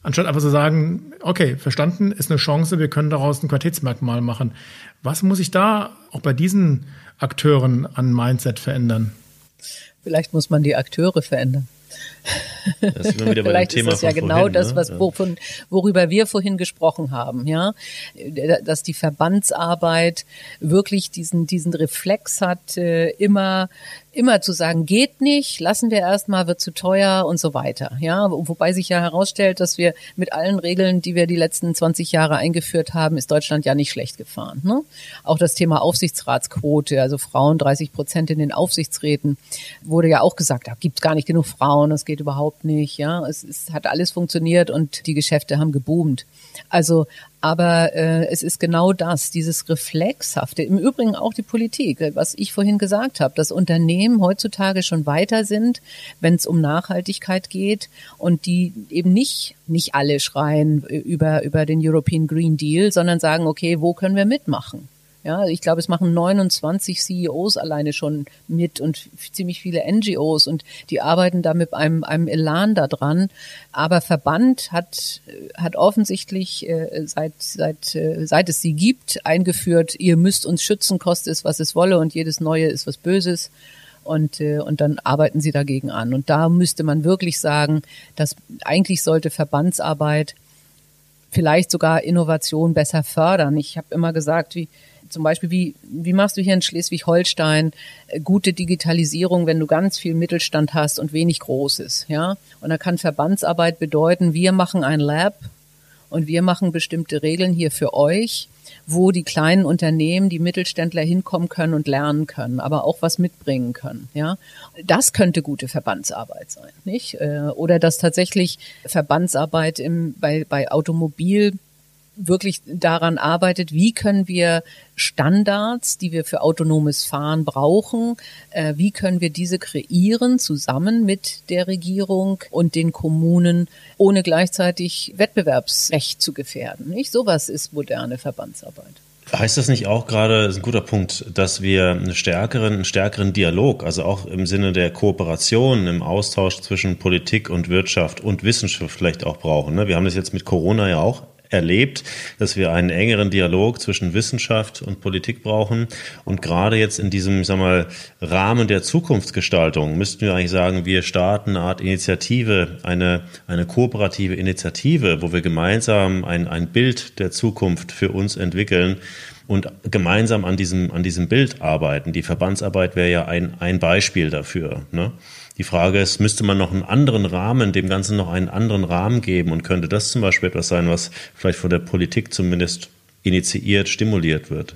Anstatt einfach zu sagen, okay, verstanden, ist eine Chance, wir können daraus ein Qualitätsmerkmal machen. Was muss ich da auch bei diesen Akteuren an Mindset verändern? Vielleicht muss man die Akteure verändern. Das ist wieder Vielleicht ist das ja genau vorhin, das, ne? was, wovon, worüber wir vorhin gesprochen haben, ja, dass die Verbandsarbeit wirklich diesen diesen Reflex hat, äh, immer immer zu sagen, geht nicht, lassen wir erstmal, wird zu teuer und so weiter. Ja, wobei sich ja herausstellt, dass wir mit allen Regeln, die wir die letzten 20 Jahre eingeführt haben, ist Deutschland ja nicht schlecht gefahren. Ne? Auch das Thema Aufsichtsratsquote, also Frauen 30 Prozent in den Aufsichtsräten, wurde ja auch gesagt, da gibt es gar nicht genug Frauen, das geht überhaupt nicht. Ja, es, es hat alles funktioniert und die Geschäfte haben geboomt. Also aber äh, es ist genau das, dieses Reflexhafte. Im Übrigen auch die Politik, was ich vorhin gesagt habe, dass Unternehmen heutzutage schon weiter sind, wenn es um Nachhaltigkeit geht und die eben nicht nicht alle schreien über über den European Green Deal, sondern sagen, okay, wo können wir mitmachen? Ja, ich glaube, es machen 29 CEOs alleine schon mit und ziemlich viele NGOs und die arbeiten da mit einem, einem Elan da dran. Aber Verband hat, hat offensichtlich äh, seit, seit, äh, seit es sie gibt eingeführt, ihr müsst uns schützen, koste es, was es wolle und jedes Neue ist was Böses und, äh, und dann arbeiten sie dagegen an. Und da müsste man wirklich sagen, dass eigentlich sollte Verbandsarbeit vielleicht sogar Innovation besser fördern. Ich habe immer gesagt, wie zum Beispiel, wie, wie machst du hier in Schleswig-Holstein äh, gute Digitalisierung, wenn du ganz viel Mittelstand hast und wenig Großes, ja? Und da kann Verbandsarbeit bedeuten, wir machen ein Lab und wir machen bestimmte Regeln hier für euch, wo die kleinen Unternehmen, die Mittelständler hinkommen können und lernen können, aber auch was mitbringen können, ja? Das könnte gute Verbandsarbeit sein, nicht? Äh, oder dass tatsächlich Verbandsarbeit im, bei, bei Automobil wirklich daran arbeitet, wie können wir Standards, die wir für autonomes Fahren brauchen, äh, wie können wir diese kreieren zusammen mit der Regierung und den Kommunen, ohne gleichzeitig Wettbewerbsrecht zu gefährden. Nicht sowas ist moderne Verbandsarbeit. Heißt das nicht auch gerade, das ist ein guter Punkt, dass wir einen stärkeren, einen stärkeren Dialog, also auch im Sinne der Kooperation, im Austausch zwischen Politik und Wirtschaft und Wissenschaft vielleicht auch brauchen? Ne? Wir haben das jetzt mit Corona ja auch erlebt, dass wir einen engeren Dialog zwischen Wissenschaft und Politik brauchen. Und gerade jetzt in diesem, ich sag mal, Rahmen der Zukunftsgestaltung müssten wir eigentlich sagen, wir starten eine Art Initiative, eine, eine kooperative Initiative, wo wir gemeinsam ein, ein Bild der Zukunft für uns entwickeln und gemeinsam an diesem, an diesem Bild arbeiten. Die Verbandsarbeit wäre ja ein, ein Beispiel dafür. Ne? Die Frage ist, müsste man noch einen anderen Rahmen, dem Ganzen noch einen anderen Rahmen geben und könnte das zum Beispiel etwas sein, was vielleicht von der Politik zumindest initiiert, stimuliert wird?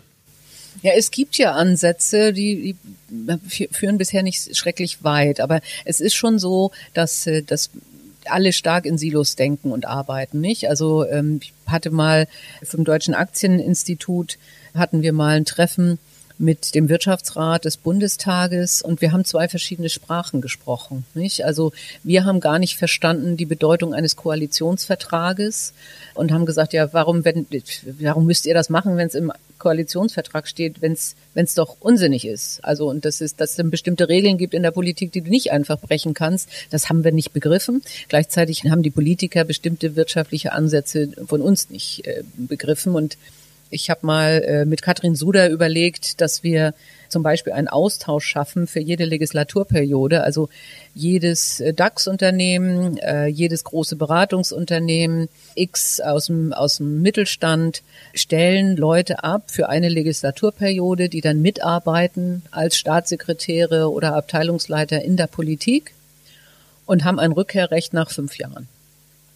Ja, es gibt ja Ansätze, die, die führen bisher nicht schrecklich weit, aber es ist schon so, dass, äh, dass alle stark in Silos denken und arbeiten, nicht? Also ähm, ich hatte mal vom Deutschen Aktieninstitut hatten wir mal ein Treffen mit dem Wirtschaftsrat des Bundestages und wir haben zwei verschiedene Sprachen gesprochen. Nicht? Also wir haben gar nicht verstanden die Bedeutung eines Koalitionsvertrages und haben gesagt, ja, warum, wenn, warum müsst ihr das machen, wenn es im Koalitionsvertrag steht, wenn es doch unsinnig ist. Also und das ist, dass es bestimmte Regeln gibt in der Politik, die du nicht einfach brechen kannst. Das haben wir nicht begriffen. Gleichzeitig haben die Politiker bestimmte wirtschaftliche Ansätze von uns nicht äh, begriffen und ich habe mal äh, mit Katrin Suder überlegt, dass wir zum Beispiel einen Austausch schaffen für jede Legislaturperiode. Also jedes äh, DAX-Unternehmen, äh, jedes große Beratungsunternehmen, X aus dem, aus dem Mittelstand stellen Leute ab für eine Legislaturperiode, die dann mitarbeiten als Staatssekretäre oder Abteilungsleiter in der Politik und haben ein Rückkehrrecht nach fünf Jahren.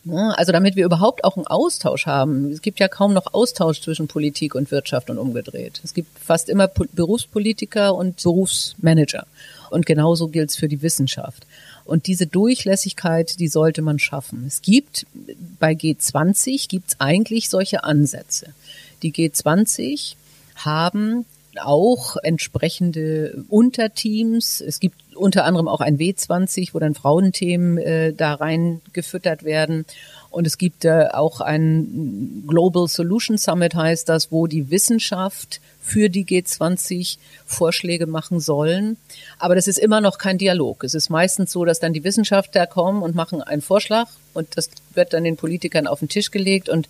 Also damit wir überhaupt auch einen Austausch haben. Es gibt ja kaum noch Austausch zwischen Politik und Wirtschaft und umgedreht. Es gibt fast immer Berufspolitiker und Berufsmanager. Und genauso gilt es für die Wissenschaft. Und diese Durchlässigkeit, die sollte man schaffen. Es gibt bei G20 gibt es eigentlich solche Ansätze. Die G20 haben auch entsprechende Unterteams. Es gibt unter anderem auch ein W20, wo dann Frauenthemen äh, da reingefüttert werden. Und es gibt äh, auch ein Global Solution Summit, heißt das, wo die Wissenschaft für die G20 Vorschläge machen sollen. Aber das ist immer noch kein Dialog. Es ist meistens so, dass dann die Wissenschaftler kommen und machen einen Vorschlag und das wird dann den Politikern auf den Tisch gelegt und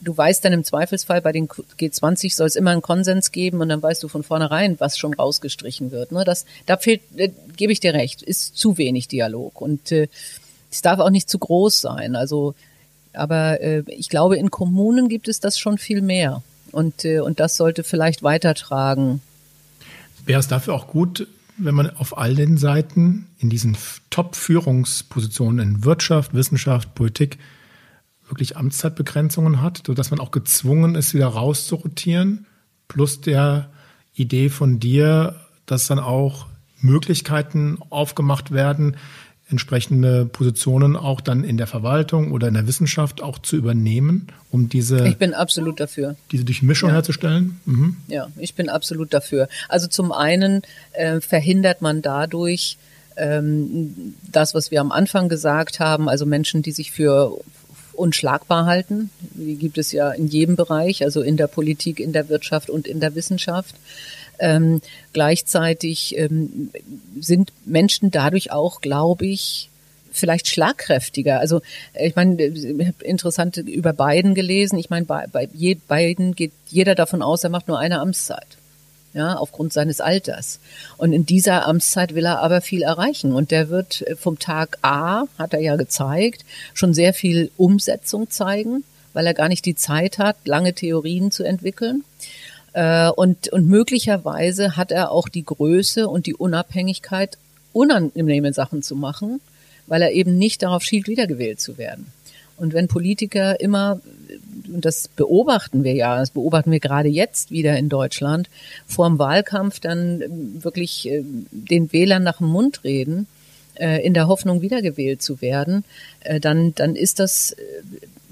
du weißt dann im Zweifelsfall, bei den G20 soll es immer einen Konsens geben und dann weißt du von vornherein, was schon rausgestrichen wird. Ne? Das, da fehlt, äh, gebe ich dir recht, ist zu wenig Dialog und äh, es darf auch nicht zu groß sein. Also, aber äh, ich glaube, in Kommunen gibt es das schon viel mehr und, äh, und das sollte vielleicht weitertragen. Wäre es dafür auch gut, wenn man auf all den Seiten in diesen Top-Führungspositionen in Wirtschaft, Wissenschaft, Politik wirklich Amtszeitbegrenzungen hat, sodass man auch gezwungen ist, wieder rauszurotieren, plus der Idee von dir, dass dann auch Möglichkeiten aufgemacht werden, entsprechende Positionen auch dann in der Verwaltung oder in der Wissenschaft auch zu übernehmen, um diese Ich bin absolut dafür. Diese Durchmischung ja. herzustellen? Mhm. Ja, ich bin absolut dafür. Also zum einen äh, verhindert man dadurch ähm, das, was wir am Anfang gesagt haben, also Menschen, die sich für unschlagbar halten. Die gibt es ja in jedem Bereich, also in der Politik, in der Wirtschaft und in der Wissenschaft. Ähm, gleichzeitig ähm, sind Menschen dadurch auch, glaube ich, vielleicht schlagkräftiger. Also ich meine, ich habe interessant über Biden gelesen. Ich meine, bei, bei Biden geht jeder davon aus, er macht nur eine Amtszeit ja, aufgrund seines Alters. Und in dieser Amtszeit will er aber viel erreichen. Und der wird vom Tag A, hat er ja gezeigt, schon sehr viel Umsetzung zeigen, weil er gar nicht die Zeit hat, lange Theorien zu entwickeln. Äh, und, und möglicherweise hat er auch die Größe und die Unabhängigkeit, unangenehme Sachen zu machen, weil er eben nicht darauf schielt, wiedergewählt zu werden. Und wenn Politiker immer, und das beobachten wir ja, das beobachten wir gerade jetzt wieder in Deutschland, vor dem Wahlkampf dann ähm, wirklich äh, den Wählern nach dem Mund reden, äh, in der Hoffnung wiedergewählt zu werden, äh, dann, dann ist das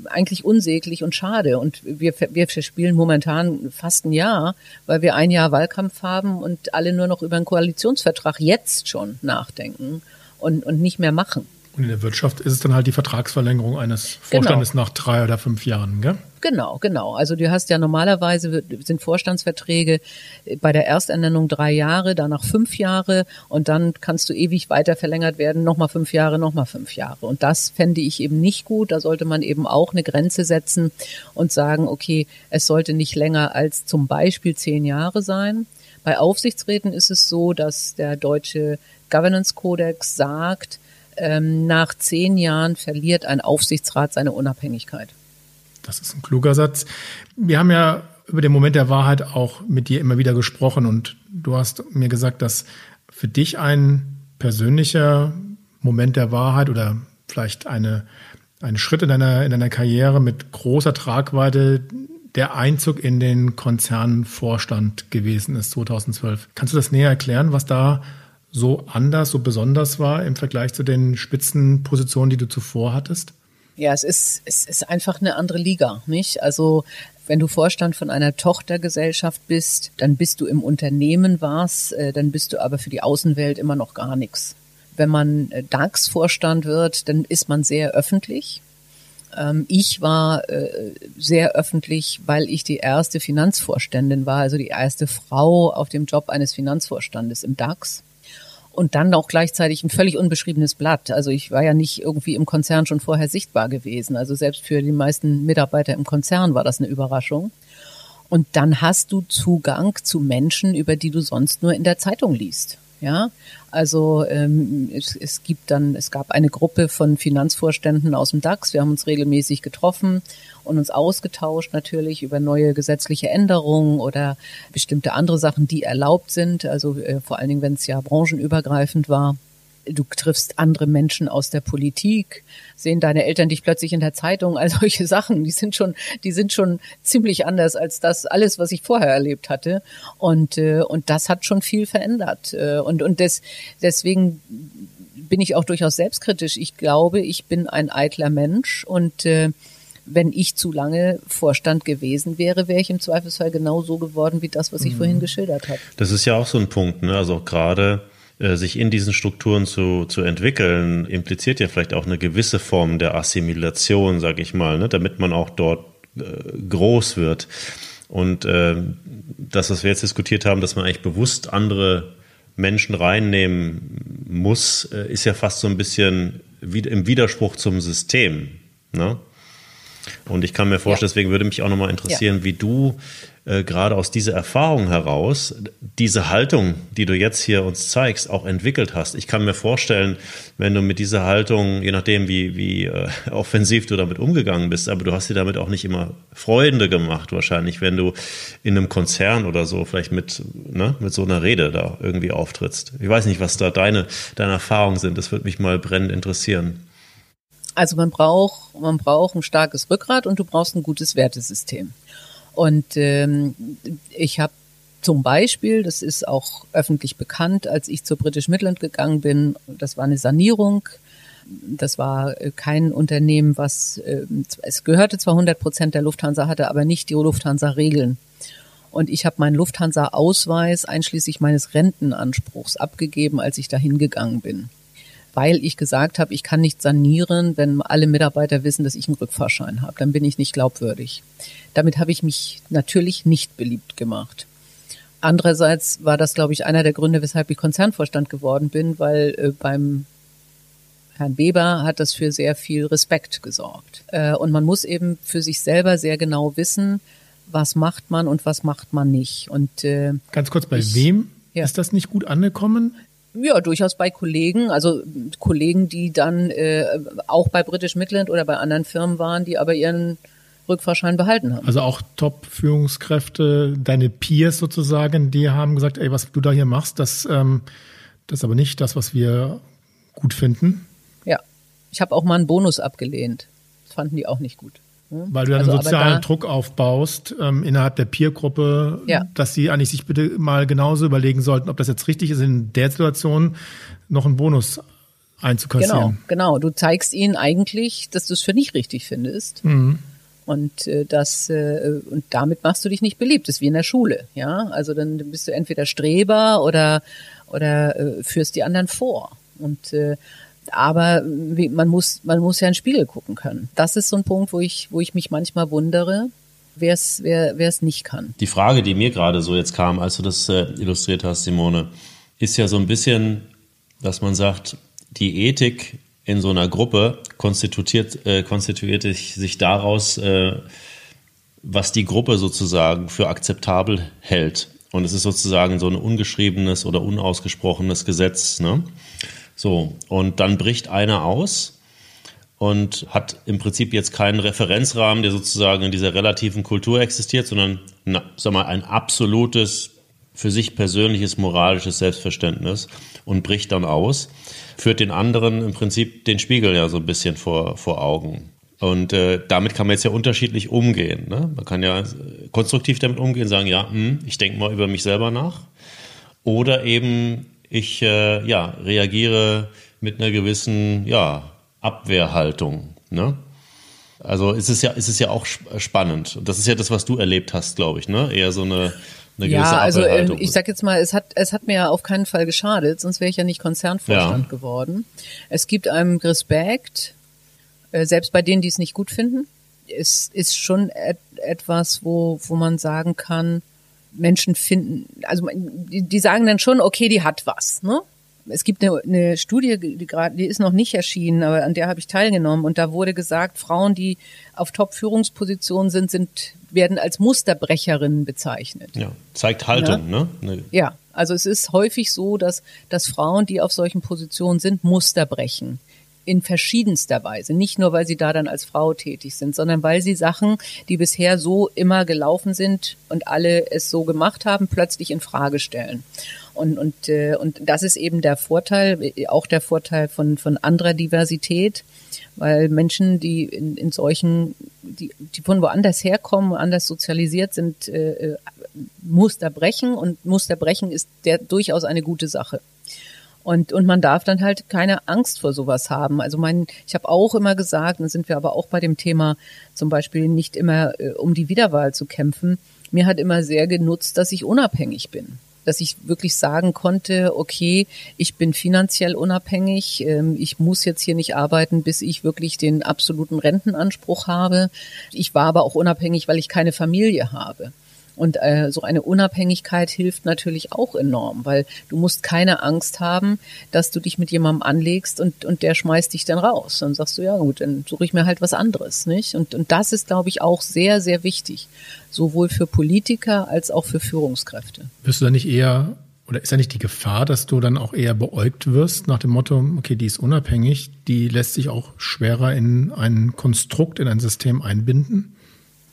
eigentlich unsäglich und schade. Und wir, wir verspielen momentan fast ein Jahr, weil wir ein Jahr Wahlkampf haben und alle nur noch über einen Koalitionsvertrag jetzt schon nachdenken und, und nicht mehr machen. Und in der Wirtschaft ist es dann halt die Vertragsverlängerung eines genau. Vorstandes genau. nach drei oder fünf Jahren, gell? Genau, genau. Also du hast ja normalerweise sind Vorstandsverträge bei der Ersternennung drei Jahre, danach fünf Jahre und dann kannst du ewig weiter verlängert werden, nochmal fünf Jahre, nochmal fünf Jahre. Und das fände ich eben nicht gut. Da sollte man eben auch eine Grenze setzen und sagen, okay, es sollte nicht länger als zum Beispiel zehn Jahre sein. Bei Aufsichtsräten ist es so, dass der deutsche Governance Codex sagt, ähm, nach zehn Jahren verliert ein Aufsichtsrat seine Unabhängigkeit. Das ist ein kluger Satz. Wir haben ja über den Moment der Wahrheit auch mit dir immer wieder gesprochen und du hast mir gesagt, dass für dich ein persönlicher Moment der Wahrheit oder vielleicht eine, ein Schritt in deiner, in deiner Karriere mit großer Tragweite der Einzug in den Konzernvorstand gewesen ist 2012. Kannst du das näher erklären, was da so anders, so besonders war im Vergleich zu den Spitzenpositionen, die du zuvor hattest? Ja, es ist, es ist einfach eine andere Liga, nicht? Also, wenn du Vorstand von einer Tochtergesellschaft bist, dann bist du im Unternehmen was, äh, dann bist du aber für die Außenwelt immer noch gar nichts. Wenn man äh, DAX-Vorstand wird, dann ist man sehr öffentlich. Ähm, ich war äh, sehr öffentlich, weil ich die erste Finanzvorständin war, also die erste Frau auf dem Job eines Finanzvorstandes im DAX und dann auch gleichzeitig ein völlig unbeschriebenes Blatt. Also ich war ja nicht irgendwie im Konzern schon vorher sichtbar gewesen. Also selbst für die meisten Mitarbeiter im Konzern war das eine Überraschung. Und dann hast du Zugang zu Menschen, über die du sonst nur in der Zeitung liest. Ja, also ähm, es, es gibt dann, es gab eine Gruppe von Finanzvorständen aus dem DAX. Wir haben uns regelmäßig getroffen und uns ausgetauscht natürlich über neue gesetzliche Änderungen oder bestimmte andere Sachen, die erlaubt sind. Also äh, vor allen Dingen, wenn es ja branchenübergreifend war du triffst andere Menschen aus der Politik, sehen deine Eltern dich plötzlich in der Zeitung, all solche Sachen, die sind schon, die sind schon ziemlich anders als das alles, was ich vorher erlebt hatte. Und, äh, und das hat schon viel verändert. Äh, und, und des, deswegen bin ich auch durchaus selbstkritisch. Ich glaube, ich bin ein eitler Mensch und äh, wenn ich zu lange Vorstand gewesen wäre, wäre ich im Zweifelsfall genau so geworden wie das, was ich mhm. vorhin geschildert habe. Das ist ja auch so ein Punkt, ne? Also gerade sich in diesen Strukturen zu, zu entwickeln, impliziert ja vielleicht auch eine gewisse Form der Assimilation, sag ich mal, ne? damit man auch dort äh, groß wird. Und äh, das, was wir jetzt diskutiert haben, dass man eigentlich bewusst andere Menschen reinnehmen muss, äh, ist ja fast so ein bisschen im Widerspruch zum System. Ne? Und ich kann mir vorstellen, ja. deswegen würde mich auch nochmal interessieren, ja. wie du äh, gerade aus dieser Erfahrung heraus diese Haltung, die du jetzt hier uns zeigst, auch entwickelt hast. Ich kann mir vorstellen, wenn du mit dieser Haltung, je nachdem wie, wie äh, offensiv du damit umgegangen bist, aber du hast dir damit auch nicht immer Freunde gemacht, wahrscheinlich, wenn du in einem Konzern oder so vielleicht mit, ne, mit so einer Rede da irgendwie auftrittst. Ich weiß nicht, was da deine, deine Erfahrungen sind. Das würde mich mal brennend interessieren. Also man braucht, man braucht ein starkes Rückgrat und du brauchst ein gutes Wertesystem. Und ähm, ich habe zum Beispiel, das ist auch öffentlich bekannt, als ich zur British Midland gegangen bin, das war eine Sanierung. Das war äh, kein Unternehmen, was, äh, es gehörte zwar 100 Prozent der Lufthansa, hatte aber nicht die Lufthansa-Regeln. Und ich habe meinen Lufthansa-Ausweis einschließlich meines Rentenanspruchs abgegeben, als ich dahin gegangen bin weil ich gesagt habe, ich kann nicht sanieren, wenn alle Mitarbeiter wissen, dass ich einen Rückfahrschein habe. Dann bin ich nicht glaubwürdig. Damit habe ich mich natürlich nicht beliebt gemacht. Andererseits war das, glaube ich, einer der Gründe, weshalb ich Konzernvorstand geworden bin, weil äh, beim Herrn Weber hat das für sehr viel Respekt gesorgt. Äh, und man muss eben für sich selber sehr genau wissen, was macht man und was macht man nicht. Und äh, ganz kurz, bei ich, wem ja. ist das nicht gut angekommen? Ja, durchaus bei Kollegen, also Kollegen, die dann äh, auch bei British Midland oder bei anderen Firmen waren, die aber ihren Rückfahrschein behalten haben. Also auch Top-Führungskräfte, deine Peers sozusagen, die haben gesagt, ey, was du da hier machst, das, ähm, das ist aber nicht das, was wir gut finden. Ja, ich habe auch mal einen Bonus abgelehnt. Das fanden die auch nicht gut. Weil du dann also, sozialen da, Druck aufbaust ähm, innerhalb der Peergruppe, ja. dass sie eigentlich sich bitte mal genauso überlegen sollten, ob das jetzt richtig ist, in der Situation noch einen Bonus einzukassieren. Genau, genau. Du zeigst ihnen eigentlich, dass du es für nicht richtig findest. Mhm. Und äh, das äh, und damit machst du dich nicht beliebt. Das ist wie in der Schule, ja. Also dann bist du entweder Streber oder oder äh, führst die anderen vor. Und äh, aber wie, man muss, man muss ja in den Spiegel gucken können. Das ist so ein Punkt, wo ich, wo ich mich manchmal wundere, wer es wer, es nicht kann. Die Frage, die mir gerade so jetzt kam, als du das äh, illustriert hast, Simone, ist ja so ein bisschen, dass man sagt, die Ethik in so einer Gruppe konstituiert, äh, konstituiert sich daraus, äh, was die Gruppe sozusagen für akzeptabel hält. Und es ist sozusagen so ein ungeschriebenes oder unausgesprochenes Gesetz. Ne? So, und dann bricht einer aus und hat im Prinzip jetzt keinen Referenzrahmen, der sozusagen in dieser relativen Kultur existiert, sondern na, sag mal, ein absolutes, für sich persönliches moralisches Selbstverständnis und bricht dann aus, führt den anderen im Prinzip den Spiegel ja so ein bisschen vor, vor Augen. Und äh, damit kann man jetzt ja unterschiedlich umgehen. Ne? Man kann ja konstruktiv damit umgehen, sagen, ja, hm, ich denke mal über mich selber nach. Oder eben ich äh, ja, reagiere mit einer gewissen ja, Abwehrhaltung. Ne? Also es ist ja, es ist ja auch spannend. Und das ist ja das, was du erlebt hast, glaube ich, ne? Eher so eine, eine gewisse ja, also äh, ich sag jetzt mal, es hat, es hat mir ja auf keinen Fall geschadet, sonst wäre ich ja nicht Konzernvorstand ja. geworden. Es gibt einem Respekt, äh, selbst bei denen, die es nicht gut finden. Es ist schon et etwas, wo, wo man sagen kann, Menschen finden, also die, die sagen dann schon, okay, die hat was, ne? Es gibt eine, eine Studie, die gerade, die ist noch nicht erschienen, aber an der habe ich teilgenommen und da wurde gesagt, Frauen, die auf Top-Führungspositionen sind, sind werden als Musterbrecherinnen bezeichnet. Ja, zeigt Haltung, ja? ne? Ja, also es ist häufig so, dass dass Frauen, die auf solchen Positionen sind, Muster brechen in verschiedenster Weise. Nicht nur, weil sie da dann als Frau tätig sind, sondern weil sie Sachen, die bisher so immer gelaufen sind und alle es so gemacht haben, plötzlich in Frage stellen. Und, und, äh, und das ist eben der Vorteil, auch der Vorteil von, von anderer Diversität, weil Menschen, die in, in solchen, die, die von woanders herkommen, anders sozialisiert sind, äh, Muster brechen und Muster brechen ist der durchaus eine gute Sache. Und, und man darf dann halt keine Angst vor sowas haben. Also mein, ich habe auch immer gesagt, dann sind wir aber auch bei dem Thema zum Beispiel nicht immer äh, um die Wiederwahl zu kämpfen. Mir hat immer sehr genutzt, dass ich unabhängig bin dass ich wirklich sagen konnte, okay, ich bin finanziell unabhängig, ähm, ich muss jetzt hier nicht arbeiten, bis ich wirklich den absoluten Rentenanspruch habe. Ich war aber auch unabhängig, weil ich keine Familie habe. Und äh, so eine Unabhängigkeit hilft natürlich auch enorm, weil du musst keine Angst haben, dass du dich mit jemandem anlegst und, und der schmeißt dich dann raus. Dann sagst du, ja gut, dann suche ich mir halt was anderes. Nicht? Und, und das ist, glaube ich, auch sehr, sehr wichtig, sowohl für Politiker als auch für Führungskräfte. Wirst du da nicht eher oder ist da nicht die Gefahr, dass du dann auch eher beäugt wirst nach dem Motto, okay, die ist unabhängig, die lässt sich auch schwerer in ein Konstrukt, in ein System einbinden?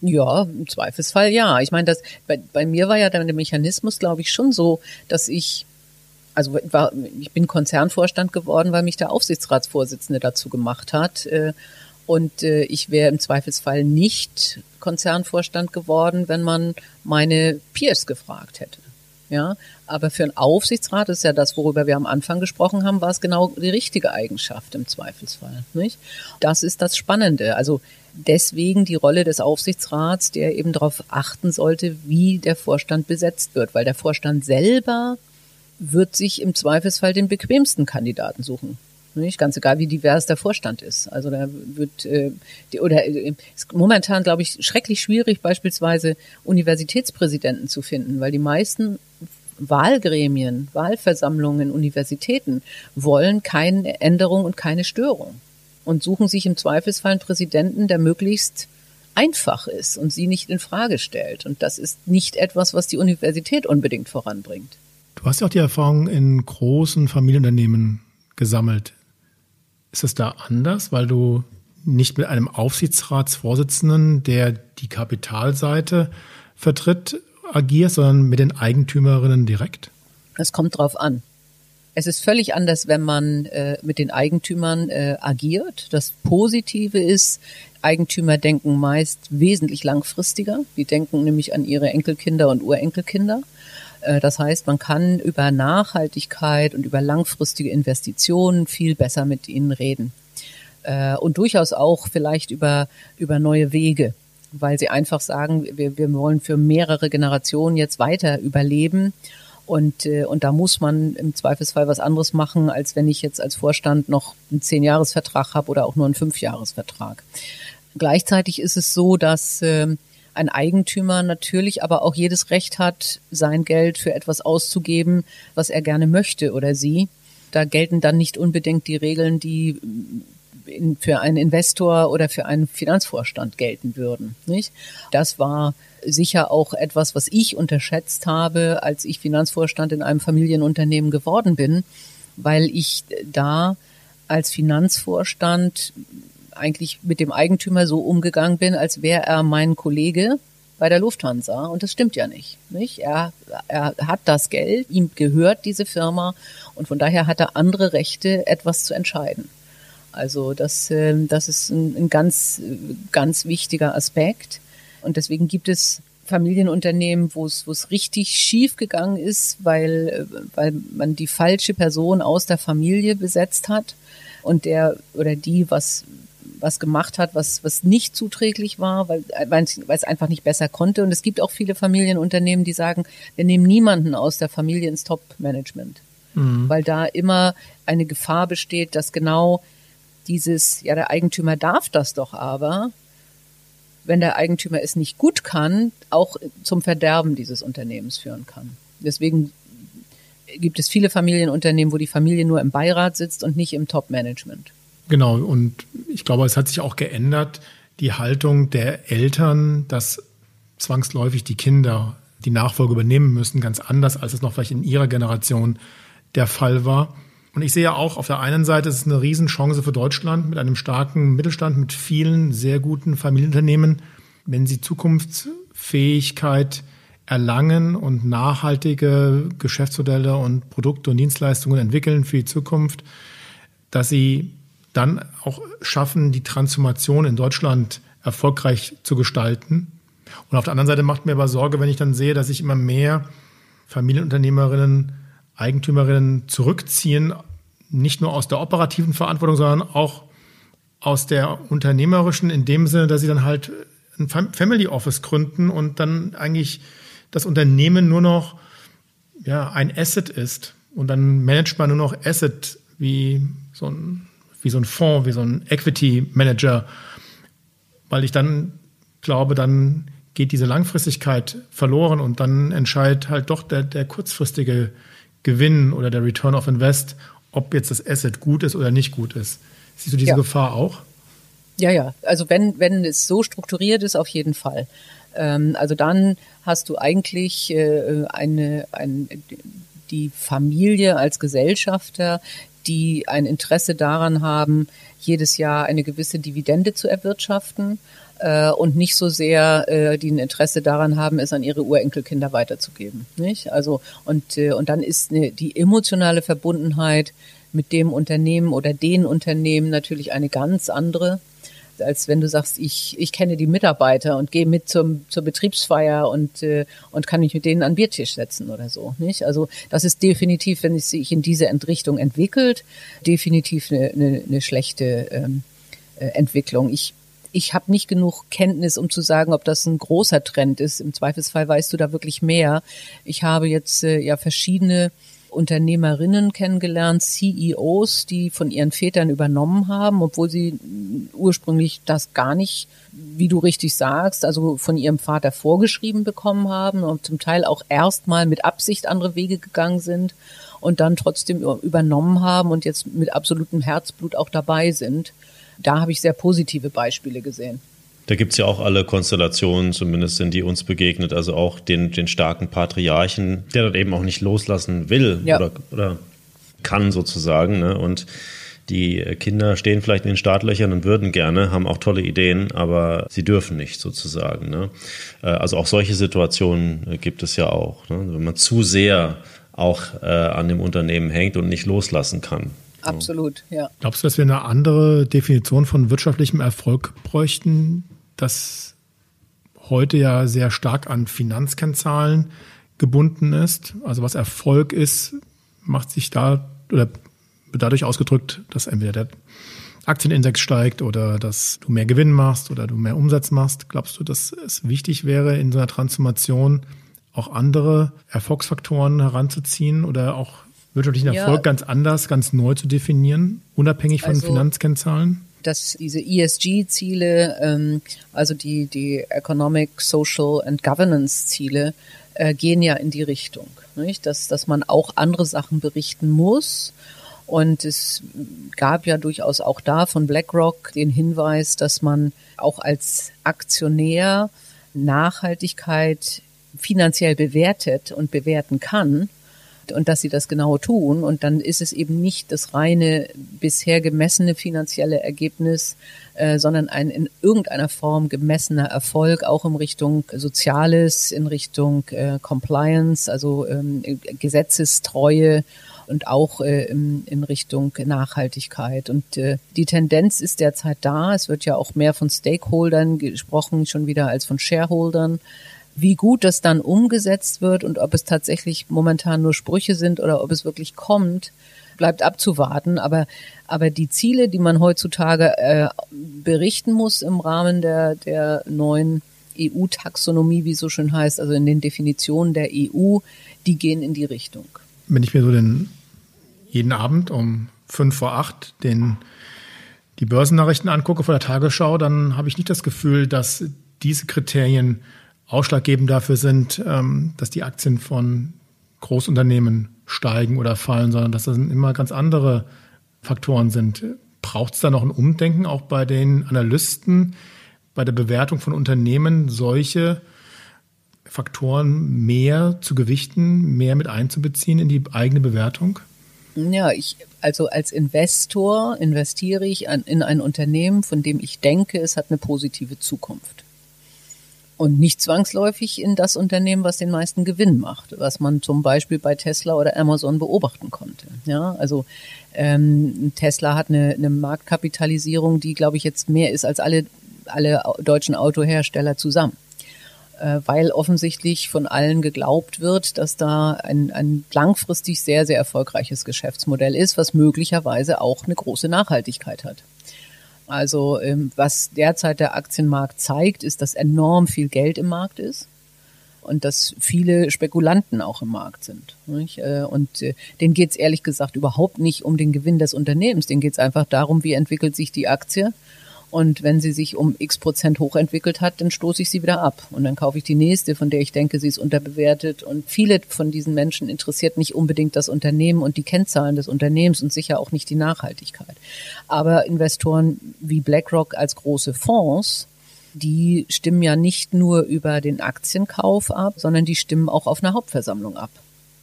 Ja, im Zweifelsfall ja. Ich meine, das bei, bei mir war ja dann der Mechanismus, glaube ich, schon so, dass ich also war, ich bin Konzernvorstand geworden, weil mich der Aufsichtsratsvorsitzende dazu gemacht hat. Äh, und äh, ich wäre im Zweifelsfall nicht Konzernvorstand geworden, wenn man meine Peers gefragt hätte. Ja, aber für einen Aufsichtsrat ist ja das, worüber wir am Anfang gesprochen haben, war es genau die richtige Eigenschaft im Zweifelsfall, nicht? Das ist das Spannende. Also deswegen die Rolle des Aufsichtsrats, der eben darauf achten sollte, wie der Vorstand besetzt wird, weil der Vorstand selber wird sich im Zweifelsfall den bequemsten Kandidaten suchen. Nicht ganz egal, wie divers der Vorstand ist. Also da wird äh, die, oder äh, ist momentan, glaube ich, schrecklich schwierig, beispielsweise Universitätspräsidenten zu finden, weil die meisten Wahlgremien, Wahlversammlungen, Universitäten wollen keine Änderung und keine Störung und suchen sich im Zweifelsfall einen Präsidenten, der möglichst einfach ist und sie nicht in Frage stellt. Und das ist nicht etwas, was die Universität unbedingt voranbringt. Du hast ja auch die Erfahrung in großen Familienunternehmen gesammelt. Ist das da anders, weil du nicht mit einem Aufsichtsratsvorsitzenden, der die Kapitalseite vertritt, agierst, sondern mit den Eigentümerinnen direkt? Es kommt drauf an. Es ist völlig anders, wenn man äh, mit den Eigentümern äh, agiert. Das Positive ist, Eigentümer denken meist wesentlich langfristiger. Die denken nämlich an ihre Enkelkinder und Urenkelkinder. Äh, das heißt, man kann über Nachhaltigkeit und über langfristige Investitionen viel besser mit ihnen reden. Äh, und durchaus auch vielleicht über, über neue Wege weil sie einfach sagen, wir, wir wollen für mehrere Generationen jetzt weiter überleben und, äh, und da muss man im Zweifelsfall was anderes machen, als wenn ich jetzt als Vorstand noch einen Zehn-Jahres-Vertrag habe oder auch nur einen Fünf-Jahres-Vertrag. Gleichzeitig ist es so, dass äh, ein Eigentümer natürlich aber auch jedes Recht hat, sein Geld für etwas auszugeben, was er gerne möchte oder sie. Da gelten dann nicht unbedingt die Regeln, die in, für einen Investor oder für einen Finanzvorstand gelten würden. Nicht? Das war sicher auch etwas, was ich unterschätzt habe, als ich Finanzvorstand in einem Familienunternehmen geworden bin, weil ich da als Finanzvorstand eigentlich mit dem Eigentümer so umgegangen bin, als wäre er mein Kollege bei der Lufthansa. Und das stimmt ja nicht. nicht? Er, er hat das Geld, ihm gehört diese Firma und von daher hat er andere Rechte, etwas zu entscheiden. Also das, ähm, das ist ein, ein ganz, ganz wichtiger Aspekt. Und deswegen gibt es Familienunternehmen, wo es, wo es richtig schief gegangen ist, weil, weil man die falsche Person aus der Familie besetzt hat und der oder die was, was gemacht hat, was, was nicht zuträglich war, weil, weil es einfach nicht besser konnte. Und es gibt auch viele Familienunternehmen, die sagen, wir nehmen niemanden aus der Familie ins Top-Management, mhm. weil da immer eine Gefahr besteht, dass genau dieses, ja, der Eigentümer darf das doch aber, wenn der Eigentümer es nicht gut kann, auch zum Verderben dieses Unternehmens führen kann. Deswegen gibt es viele Familienunternehmen, wo die Familie nur im Beirat sitzt und nicht im Top-Management. Genau, und ich glaube, es hat sich auch geändert, die Haltung der Eltern, dass zwangsläufig die Kinder die Nachfolge übernehmen müssen, ganz anders, als es noch vielleicht in ihrer Generation der Fall war. Und ich sehe auch auf der einen Seite, es ist eine Riesenchance für Deutschland mit einem starken Mittelstand, mit vielen sehr guten Familienunternehmen, wenn sie Zukunftsfähigkeit erlangen und nachhaltige Geschäftsmodelle und Produkte und Dienstleistungen entwickeln für die Zukunft, dass sie dann auch schaffen, die Transformation in Deutschland erfolgreich zu gestalten. Und auf der anderen Seite macht mir aber Sorge, wenn ich dann sehe, dass sich immer mehr Familienunternehmerinnen Eigentümerinnen zurückziehen, nicht nur aus der operativen Verantwortung, sondern auch aus der unternehmerischen, in dem Sinne, dass sie dann halt ein Family Office gründen und dann eigentlich das Unternehmen nur noch ja, ein Asset ist. Und dann managt man nur noch Asset wie so ein, wie so ein Fonds, wie so ein Equity Manager, weil ich dann glaube, dann geht diese Langfristigkeit verloren und dann entscheidet halt doch der, der kurzfristige Gewinn oder der Return of Invest, ob jetzt das Asset gut ist oder nicht gut ist. Siehst du diese ja. Gefahr auch? Ja, ja. Also wenn, wenn es so strukturiert ist, auf jeden Fall. Ähm, also dann hast du eigentlich äh, eine, ein, die Familie als Gesellschafter, die ein Interesse daran haben, jedes Jahr eine gewisse Dividende zu erwirtschaften äh, und nicht so sehr, äh, die ein Interesse daran haben, es an ihre Urenkelkinder weiterzugeben. Nicht? Also und äh, und dann ist eine, die emotionale Verbundenheit mit dem Unternehmen oder den Unternehmen natürlich eine ganz andere als wenn du sagst, ich, ich kenne die Mitarbeiter und gehe mit zum, zur Betriebsfeier und, äh, und kann mich mit denen an Biertisch setzen oder so. Nicht? Also das ist definitiv, wenn es sich in diese Entrichtung entwickelt, definitiv eine, eine, eine schlechte ähm, äh, Entwicklung. Ich ich habe nicht genug Kenntnis, um zu sagen, ob das ein großer Trend ist. Im Zweifelsfall weißt du da wirklich mehr. Ich habe jetzt äh, ja verschiedene Unternehmerinnen kennengelernt, CEOs, die von ihren Vätern übernommen haben, obwohl sie ursprünglich das gar nicht, wie du richtig sagst, also von ihrem Vater vorgeschrieben bekommen haben und zum Teil auch erstmal mit Absicht andere Wege gegangen sind und dann trotzdem übernommen haben und jetzt mit absolutem Herzblut auch dabei sind. Da habe ich sehr positive Beispiele gesehen. Da gibt es ja auch alle Konstellationen, zumindest sind die uns begegnet, also auch den, den starken Patriarchen, der dort eben auch nicht loslassen will ja. oder, oder kann sozusagen. Ne? Und die Kinder stehen vielleicht in den Startlöchern und würden gerne, haben auch tolle Ideen, aber sie dürfen nicht sozusagen. Ne? Äh, also auch solche Situationen gibt es ja auch. Ne? Wenn man zu sehr auch äh, an dem Unternehmen hängt und nicht loslassen kann. Absolut, ja. Glaubst du, dass wir eine andere Definition von wirtschaftlichem Erfolg bräuchten, das heute ja sehr stark an Finanzkennzahlen gebunden ist. Also was Erfolg ist, macht sich da oder dadurch ausgedrückt, dass entweder der Aktienindex steigt oder dass du mehr Gewinn machst oder du mehr Umsatz machst. Glaubst du, dass es wichtig wäre, in so einer Transformation auch andere Erfolgsfaktoren heranzuziehen oder auch wirtschaftlichen Erfolg ja. ganz anders, ganz neu zu definieren, unabhängig von also, Finanzkennzahlen? dass diese ESG-Ziele, ähm, also die, die Economic, Social and Governance-Ziele, äh, gehen ja in die Richtung, nicht? Dass, dass man auch andere Sachen berichten muss. Und es gab ja durchaus auch da von BlackRock den Hinweis, dass man auch als Aktionär Nachhaltigkeit finanziell bewertet und bewerten kann und dass sie das genau tun. Und dann ist es eben nicht das reine bisher gemessene finanzielle Ergebnis, äh, sondern ein in irgendeiner Form gemessener Erfolg, auch in Richtung Soziales, in Richtung äh, Compliance, also ähm, Gesetzestreue und auch äh, in, in Richtung Nachhaltigkeit. Und äh, die Tendenz ist derzeit da. Es wird ja auch mehr von Stakeholdern gesprochen, schon wieder als von Shareholdern. Wie gut das dann umgesetzt wird und ob es tatsächlich momentan nur Sprüche sind oder ob es wirklich kommt, bleibt abzuwarten. Aber, aber die Ziele, die man heutzutage äh, berichten muss im Rahmen der, der neuen EU-Taxonomie, wie es so schön heißt, also in den Definitionen der EU, die gehen in die Richtung. Wenn ich mir so den jeden Abend um fünf vor acht den die Börsennachrichten angucke vor der Tagesschau, dann habe ich nicht das Gefühl, dass diese Kriterien ausschlaggebend dafür sind, ähm, dass die Aktien von Großunternehmen steigen oder fallen, sondern dass das immer ganz andere Faktoren sind. Braucht es da noch ein Umdenken auch bei den Analysten, bei der Bewertung von Unternehmen, solche Faktoren mehr zu gewichten, mehr mit einzubeziehen in die eigene Bewertung? Ja, ich, also als Investor investiere ich an, in ein Unternehmen, von dem ich denke, es hat eine positive Zukunft und nicht zwangsläufig in das Unternehmen, was den meisten Gewinn macht, was man zum Beispiel bei Tesla oder Amazon beobachten konnte. Ja, also ähm, Tesla hat eine, eine Marktkapitalisierung, die, glaube ich, jetzt mehr ist als alle alle deutschen Autohersteller zusammen. äh, weil offensichtlich von allen geglaubt wird, dass da ein, ein langfristig sehr, sehr erfolgreiches Geschäftsmodell ist, was möglicherweise auch eine große Nachhaltigkeit hat. Also ähm, was derzeit der Aktienmarkt zeigt, ist, dass enorm viel Geld im Markt ist und dass viele Spekulanten auch im Markt sind. Nicht? Äh, und äh, denen geht es ehrlich gesagt überhaupt nicht um den Gewinn des Unternehmens, denen geht es einfach darum, wie entwickelt sich die Aktie und wenn sie sich um x Prozent hochentwickelt hat, dann stoße ich sie wieder ab. Und dann kaufe ich die nächste, von der ich denke, sie ist unterbewertet. Und viele von diesen Menschen interessiert nicht unbedingt das Unternehmen und die Kennzahlen des Unternehmens und sicher auch nicht die Nachhaltigkeit. Aber Investoren wie BlackRock als große Fonds, die stimmen ja nicht nur über den Aktienkauf ab, sondern die stimmen auch auf einer Hauptversammlung ab.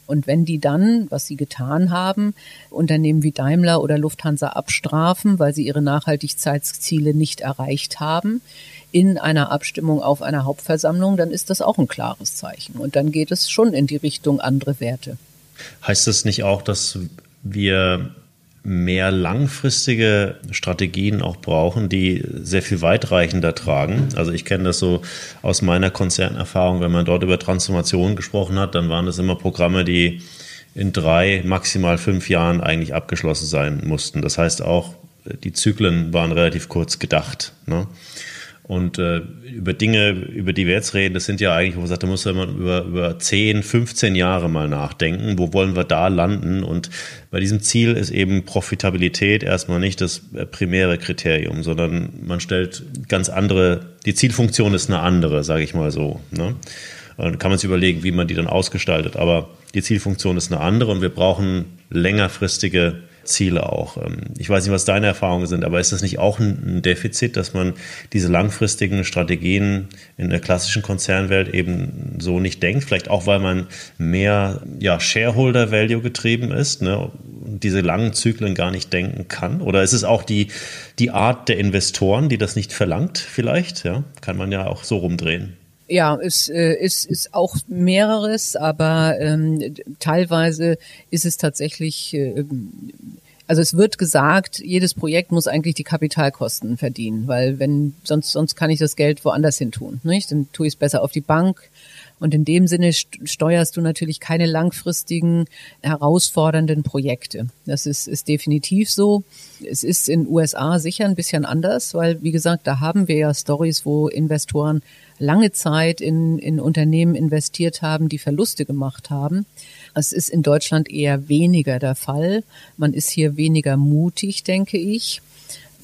Und wenn die dann, was sie getan haben, Unternehmen wie Daimler oder Lufthansa abstrafen, weil sie ihre Nachhaltigkeitsziele nicht erreicht haben, in einer Abstimmung auf einer Hauptversammlung, dann ist das auch ein klares Zeichen. Und dann geht es schon in die Richtung andere Werte. Heißt das nicht auch, dass wir mehr langfristige Strategien auch brauchen, die sehr viel weitreichender tragen. Also ich kenne das so aus meiner Konzernerfahrung, wenn man dort über Transformation gesprochen hat, dann waren das immer Programme, die in drei, maximal fünf Jahren eigentlich abgeschlossen sein mussten. Das heißt auch, die Zyklen waren relativ kurz gedacht. Ne? Und äh, über Dinge, über die wir jetzt reden, das sind ja eigentlich, wo man sagt, da muss man über, über 10, 15 Jahre mal nachdenken. Wo wollen wir da landen? Und bei diesem Ziel ist eben Profitabilität erstmal nicht das äh, primäre Kriterium, sondern man stellt ganz andere, die Zielfunktion ist eine andere, sage ich mal so. Ne? Dann kann man sich überlegen, wie man die dann ausgestaltet. Aber die Zielfunktion ist eine andere und wir brauchen längerfristige Ziele auch. Ähm, ich weiß nicht, was deine Erfahrungen sind, aber ist das nicht auch ein Defizit, dass man diese langfristigen Strategien in der klassischen Konzernwelt eben so nicht denkt? Vielleicht auch, weil man mehr ja, Shareholder-Value getrieben ist ne? und diese langen Zyklen gar nicht denken kann? Oder ist es auch die, die Art der Investoren, die das nicht verlangt vielleicht? Ja? Kann man ja auch so rumdrehen. Ja, es äh, ist, ist auch mehreres, aber ähm, teilweise ist es tatsächlich, äh, also es wird gesagt, jedes Projekt muss eigentlich die Kapitalkosten verdienen, weil wenn sonst sonst kann ich das Geld woanders hin tun, nicht? Dann tue ich es besser auf die Bank. Und in dem Sinne steuerst du natürlich keine langfristigen, herausfordernden Projekte. Das ist, ist definitiv so. Es ist in USA sicher ein bisschen anders, weil, wie gesagt, da haben wir ja Stories, wo Investoren lange Zeit in, in Unternehmen investiert haben, die Verluste gemacht haben. Das ist in Deutschland eher weniger der Fall. Man ist hier weniger mutig, denke ich.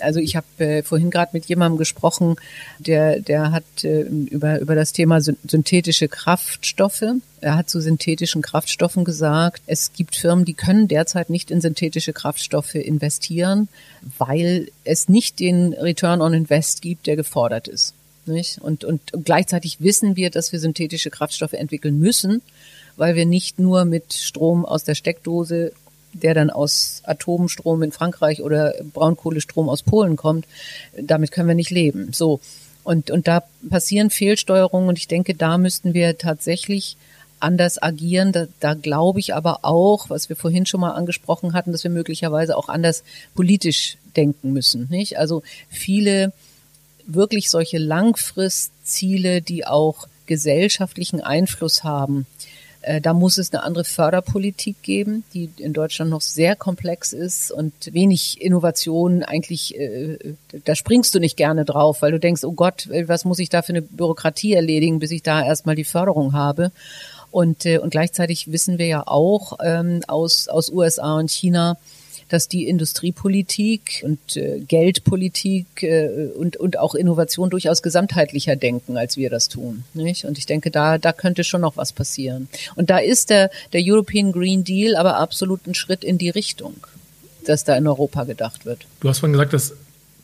Also ich habe äh, vorhin gerade mit jemandem gesprochen, der, der hat äh, über, über das Thema synthetische Kraftstoffe. Er hat zu synthetischen Kraftstoffen gesagt, es gibt Firmen, die können derzeit nicht in synthetische Kraftstoffe investieren, weil es nicht den Return on Invest gibt, der gefordert ist. Nicht? Und, und, gleichzeitig wissen wir, dass wir synthetische Kraftstoffe entwickeln müssen, weil wir nicht nur mit Strom aus der Steckdose, der dann aus Atomstrom in Frankreich oder Braunkohlestrom aus Polen kommt, damit können wir nicht leben. So. Und, und da passieren Fehlsteuerungen und ich denke, da müssten wir tatsächlich anders agieren. Da, da glaube ich aber auch, was wir vorhin schon mal angesprochen hatten, dass wir möglicherweise auch anders politisch denken müssen. Nicht? Also viele wirklich solche Langfristziele, die auch gesellschaftlichen Einfluss haben, da muss es eine andere Förderpolitik geben, die in Deutschland noch sehr komplex ist und wenig Innovation eigentlich, äh, da springst du nicht gerne drauf, weil du denkst, oh Gott, was muss ich da für eine Bürokratie erledigen, bis ich da erstmal die Förderung habe. Und, äh, und gleichzeitig wissen wir ja auch ähm, aus, aus USA und China, dass die Industriepolitik und äh, Geldpolitik äh, und, und auch Innovation durchaus gesamtheitlicher denken, als wir das tun. Nicht? Und ich denke, da, da könnte schon noch was passieren. Und da ist der, der European Green Deal aber absolut ein Schritt in die Richtung, dass da in Europa gedacht wird. Du hast vorhin gesagt, dass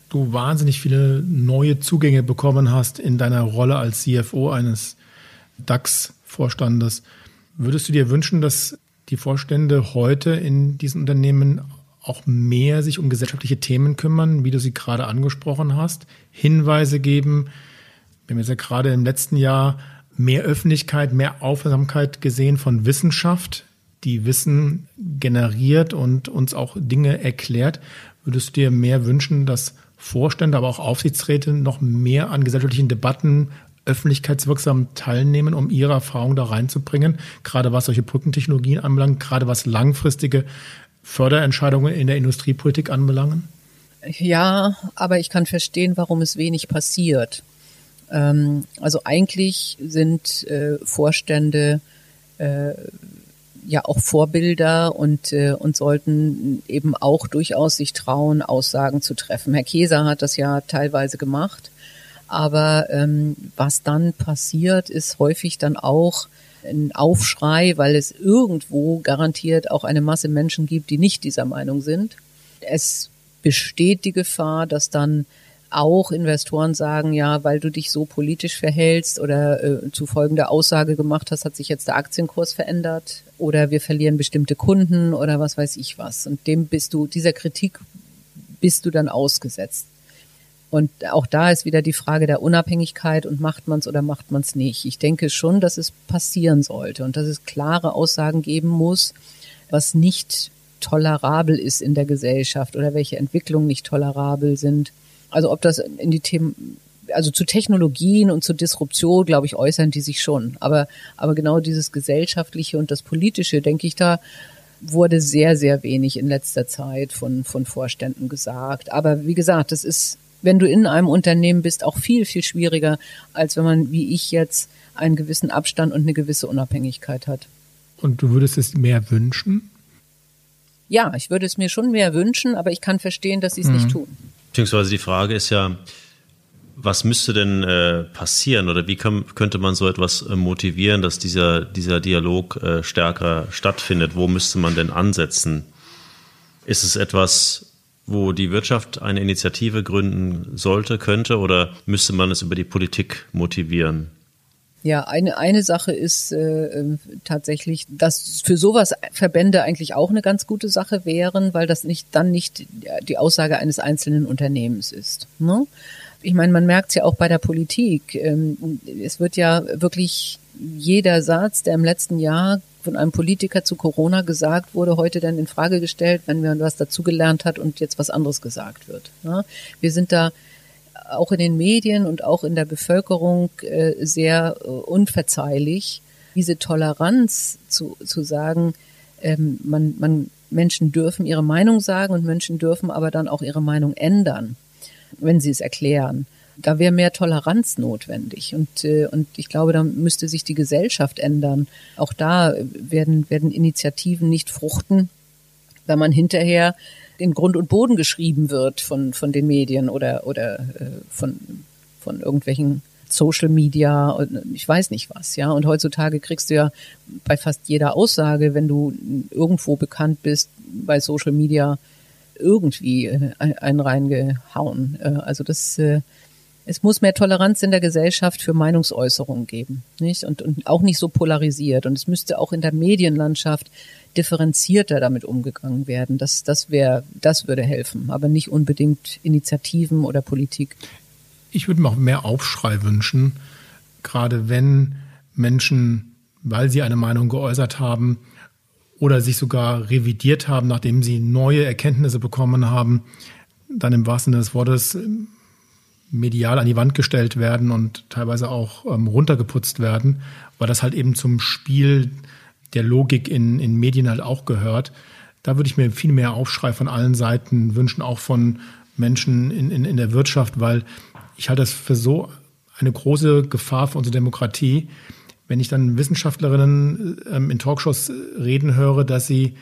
du wahnsinnig viele neue Zugänge bekommen hast in deiner Rolle als CFO eines DAX-Vorstandes. Würdest du dir wünschen, dass die Vorstände heute in diesen Unternehmen auch mehr sich um gesellschaftliche Themen kümmern, wie du sie gerade angesprochen hast, Hinweise geben. Wir haben jetzt ja gerade im letzten Jahr mehr Öffentlichkeit, mehr Aufmerksamkeit gesehen von Wissenschaft, die Wissen generiert und uns auch Dinge erklärt. Würdest du dir mehr wünschen, dass Vorstände, aber auch Aufsichtsräte noch mehr an gesellschaftlichen Debatten öffentlichkeitswirksam teilnehmen, um ihre Erfahrung da reinzubringen, gerade was solche Brückentechnologien anbelangt, gerade was langfristige Förderentscheidungen in der Industriepolitik anbelangen? Ja, aber ich kann verstehen, warum es wenig passiert. Ähm, also eigentlich sind äh, Vorstände äh, ja auch Vorbilder und, äh, und sollten eben auch durchaus sich trauen, Aussagen zu treffen. Herr Keser hat das ja teilweise gemacht. Aber ähm, was dann passiert, ist häufig dann auch ein Aufschrei, weil es irgendwo garantiert auch eine Masse Menschen gibt, die nicht dieser Meinung sind. Es besteht die Gefahr, dass dann auch Investoren sagen, ja, weil du dich so politisch verhältst oder äh, zu folgender Aussage gemacht hast, hat sich jetzt der Aktienkurs verändert oder wir verlieren bestimmte Kunden oder was weiß ich was. Und dem bist du, dieser Kritik bist du dann ausgesetzt. Und auch da ist wieder die Frage der Unabhängigkeit und macht man es oder macht man es nicht. Ich denke schon, dass es passieren sollte und dass es klare Aussagen geben muss, was nicht tolerabel ist in der Gesellschaft oder welche Entwicklungen nicht tolerabel sind. Also ob das in die Themen, also zu Technologien und zu Disruption, glaube ich, äußern die sich schon. Aber, aber genau dieses Gesellschaftliche und das Politische, denke ich, da wurde sehr, sehr wenig in letzter Zeit von, von Vorständen gesagt. Aber wie gesagt, das ist, wenn du in einem Unternehmen bist, auch viel, viel schwieriger, als wenn man, wie ich jetzt, einen gewissen Abstand und eine gewisse Unabhängigkeit hat. Und du würdest es mehr wünschen? Ja, ich würde es mir schon mehr wünschen, aber ich kann verstehen, dass sie es mhm. nicht tun. Beziehungsweise die Frage ist ja, was müsste denn äh, passieren oder wie kann, könnte man so etwas äh, motivieren, dass dieser, dieser Dialog äh, stärker stattfindet? Wo müsste man denn ansetzen? Ist es etwas, wo die Wirtschaft eine Initiative gründen sollte, könnte oder müsste man es über die Politik motivieren? Ja, eine, eine Sache ist äh, ähm, tatsächlich, dass für sowas Verbände eigentlich auch eine ganz gute Sache wären, weil das nicht dann nicht die Aussage eines einzelnen Unternehmens ist. Ne? Ich meine, man merkt es ja auch bei der Politik. Ähm, es wird ja wirklich jeder Satz, der im letzten Jahr von einem Politiker zu Corona gesagt wurde, heute dann in Frage gestellt, wenn man was dazugelernt hat und jetzt was anderes gesagt wird. Ne? Wir sind da auch in den Medien und auch in der Bevölkerung äh, sehr äh, unverzeihlich, diese Toleranz zu, zu sagen, ähm, man, man, Menschen dürfen ihre Meinung sagen und Menschen dürfen aber dann auch ihre Meinung ändern, wenn sie es erklären. Da wäre mehr Toleranz notwendig. Und, äh, und ich glaube, da müsste sich die Gesellschaft ändern. Auch da werden, werden Initiativen nicht fruchten, wenn man hinterher in Grund und Boden geschrieben wird von, von den Medien oder, oder äh, von, von irgendwelchen Social Media, ich weiß nicht was, ja. Und heutzutage kriegst du ja bei fast jeder Aussage, wenn du irgendwo bekannt bist, bei Social Media irgendwie äh, einen reingehauen. Äh, also das, äh, es muss mehr Toleranz in der Gesellschaft für Meinungsäußerungen geben, nicht? Und, und auch nicht so polarisiert. Und es müsste auch in der Medienlandschaft differenzierter damit umgegangen werden. Das, das wäre, das würde helfen, aber nicht unbedingt Initiativen oder Politik. Ich würde mir auch mehr Aufschrei wünschen, gerade wenn Menschen, weil sie eine Meinung geäußert haben oder sich sogar revidiert haben, nachdem sie neue Erkenntnisse bekommen haben, dann im wahrsten Sinne des Wortes medial an die Wand gestellt werden und teilweise auch ähm, runtergeputzt werden, weil das halt eben zum Spiel der Logik in, in Medien halt auch gehört. Da würde ich mir viel mehr Aufschrei von allen Seiten wünschen, auch von Menschen in, in, in der Wirtschaft, weil ich halte das für so eine große Gefahr für unsere Demokratie, wenn ich dann Wissenschaftlerinnen ähm, in Talkshows reden höre, dass sie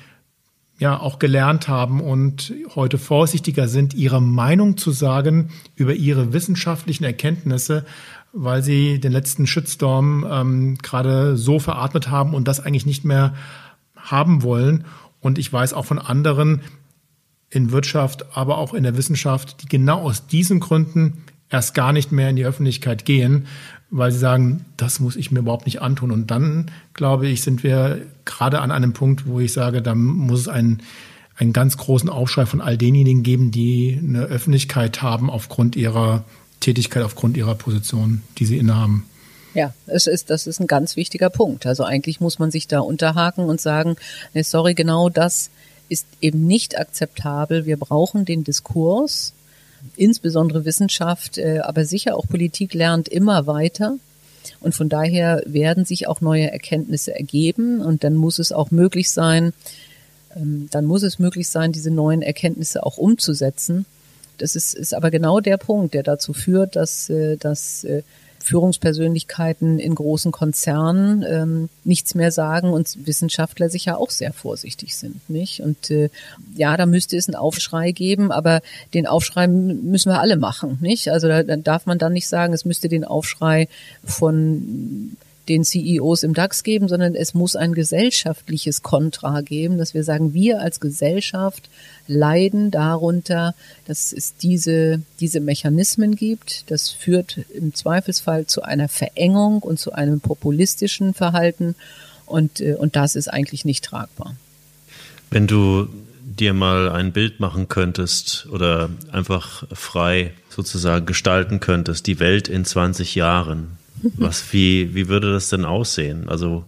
ja auch gelernt haben und heute vorsichtiger sind, ihre Meinung zu sagen über ihre wissenschaftlichen Erkenntnisse, weil sie den letzten Shitstorm ähm, gerade so veratmet haben und das eigentlich nicht mehr haben wollen. Und ich weiß auch von anderen in Wirtschaft, aber auch in der Wissenschaft, die genau aus diesen Gründen erst gar nicht mehr in die Öffentlichkeit gehen, weil sie sagen, das muss ich mir überhaupt nicht antun. Und dann, glaube ich, sind wir gerade an einem Punkt, wo ich sage, da muss es einen, einen ganz großen Aufschrei von all denjenigen geben, die eine Öffentlichkeit haben aufgrund ihrer Tätigkeit, aufgrund ihrer Position, die sie innehaben. Ja, es ist, das ist ein ganz wichtiger Punkt. Also eigentlich muss man sich da unterhaken und sagen, nee, sorry, genau das ist eben nicht akzeptabel. Wir brauchen den Diskurs insbesondere Wissenschaft, äh, aber sicher auch Politik lernt immer weiter. Und von daher werden sich auch neue Erkenntnisse ergeben und dann muss es auch möglich sein, ähm, dann muss es möglich sein, diese neuen Erkenntnisse auch umzusetzen. Das ist, ist aber genau der Punkt, der dazu führt, dass, äh, dass äh, Führungspersönlichkeiten in großen Konzernen ähm, nichts mehr sagen und Wissenschaftler sicher auch sehr vorsichtig sind, nicht? Und äh, ja, da müsste es einen Aufschrei geben, aber den Aufschrei müssen wir alle machen, nicht? Also da, da darf man dann nicht sagen, es müsste den Aufschrei von den CEOs im DAX geben, sondern es muss ein gesellschaftliches Kontra geben, dass wir sagen, wir als Gesellschaft leiden darunter, dass es diese, diese Mechanismen gibt. Das führt im Zweifelsfall zu einer Verengung und zu einem populistischen Verhalten und, äh, und das ist eigentlich nicht tragbar. Wenn du dir mal ein Bild machen könntest oder einfach frei sozusagen gestalten könntest, die Welt in 20 Jahren, was, wie, wie würde das denn aussehen? Also,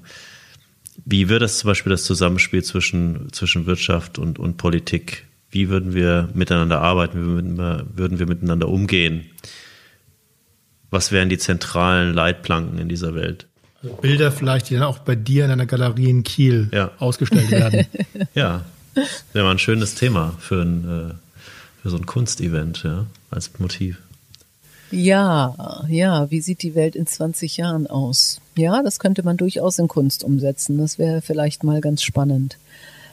wie würde das zum Beispiel das Zusammenspiel zwischen, zwischen Wirtschaft und, und Politik? Wie würden wir miteinander arbeiten? Wie würden wir, würden wir miteinander umgehen? Was wären die zentralen Leitplanken in dieser Welt? Also Bilder vielleicht, die dann auch bei dir in einer Galerie in Kiel ja. ausgestellt werden. ja, wäre mal ein schönes Thema für, ein, äh, für so ein Kunstevent, ja, als Motiv. Ja, ja, wie sieht die Welt in 20 Jahren aus? Ja, das könnte man durchaus in Kunst umsetzen. Das wäre vielleicht mal ganz spannend.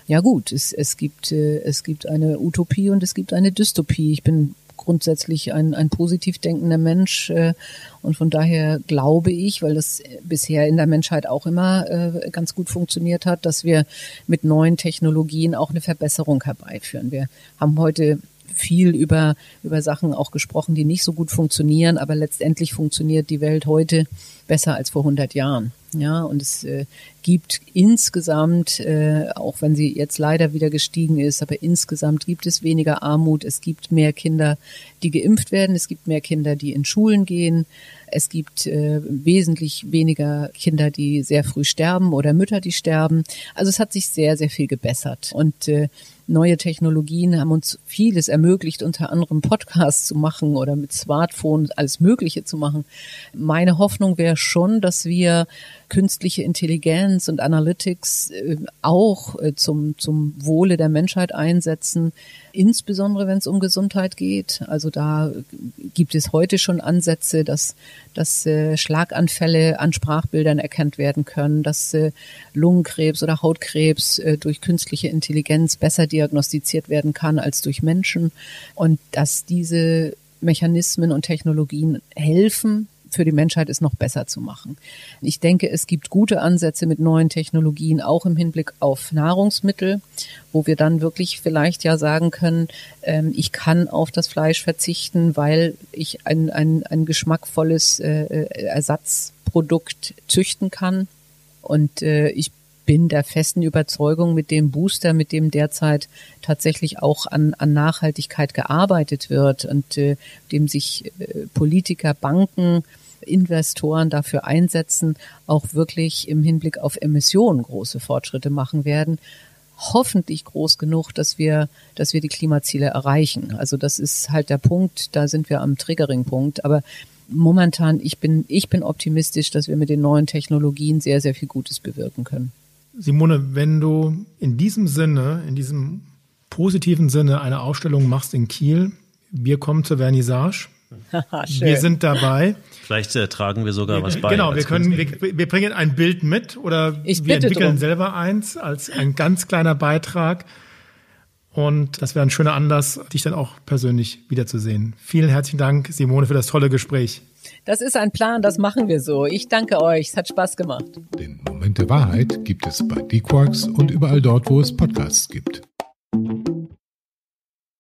Ja gut, es, es gibt äh, es gibt eine Utopie und es gibt eine Dystopie. Ich bin grundsätzlich ein, ein positiv denkender Mensch äh, und von daher glaube ich, weil das bisher in der Menschheit auch immer äh, ganz gut funktioniert hat, dass wir mit neuen Technologien auch eine Verbesserung herbeiführen. Wir haben heute viel über, über Sachen auch gesprochen, die nicht so gut funktionieren, aber letztendlich funktioniert die Welt heute besser als vor 100 Jahren. Ja, und es äh, gibt insgesamt, äh, auch wenn sie jetzt leider wieder gestiegen ist, aber insgesamt gibt es weniger Armut. Es gibt mehr Kinder, die geimpft werden. Es gibt mehr Kinder, die in Schulen gehen. Es gibt äh, wesentlich weniger Kinder, die sehr früh sterben oder Mütter, die sterben. Also es hat sich sehr, sehr viel gebessert. Und äh, neue Technologien haben uns vieles ermöglicht, unter anderem Podcasts zu machen oder mit Smartphones alles Mögliche zu machen. Meine Hoffnung wäre schon, dass wir künstliche Intelligenz und Analytics äh, auch äh, zum, zum Wohle der Menschheit einsetzen, insbesondere wenn es um Gesundheit geht. Also da gibt es heute schon Ansätze, dass, dass äh, Schlaganfälle an Sprachbildern erkannt werden können, dass Lungenkrebs oder Hautkrebs durch künstliche Intelligenz besser diagnostiziert werden kann als durch Menschen und dass diese Mechanismen und Technologien helfen, für die Menschheit es noch besser zu machen. Ich denke, es gibt gute Ansätze mit neuen Technologien, auch im Hinblick auf Nahrungsmittel, wo wir dann wirklich vielleicht ja sagen können, ähm, ich kann auf das Fleisch verzichten, weil ich ein, ein, ein geschmackvolles äh, äh Ersatzprodukt züchten kann. Und äh, ich bin der festen Überzeugung, mit dem Booster, mit dem derzeit tatsächlich auch an, an Nachhaltigkeit gearbeitet wird und äh, dem sich äh, Politiker, Banken, Investoren dafür einsetzen, auch wirklich im Hinblick auf Emissionen große Fortschritte machen werden. Hoffentlich groß genug, dass wir, dass wir die Klimaziele erreichen. Also das ist halt der Punkt, da sind wir am Triggering-Punkt. Aber momentan, ich bin, ich bin optimistisch, dass wir mit den neuen Technologien sehr, sehr viel Gutes bewirken können. Simone, wenn du in diesem Sinne, in diesem positiven Sinne eine Ausstellung machst in Kiel, wir kommen zur Vernissage. wir sind dabei. Vielleicht äh, tragen wir sogar was bei. Genau, wir können, wir, wir, bringen ein Bild mit oder ich wir entwickeln drum. selber eins als ein ganz kleiner Beitrag. Und das wäre ein schöner Anlass, dich dann auch persönlich wiederzusehen. Vielen herzlichen Dank, Simone, für das tolle Gespräch. Das ist ein Plan, das machen wir so. Ich danke euch, es hat Spaß gemacht. Den Moment der Wahrheit gibt es bei D-Quarks und überall dort, wo es Podcasts gibt.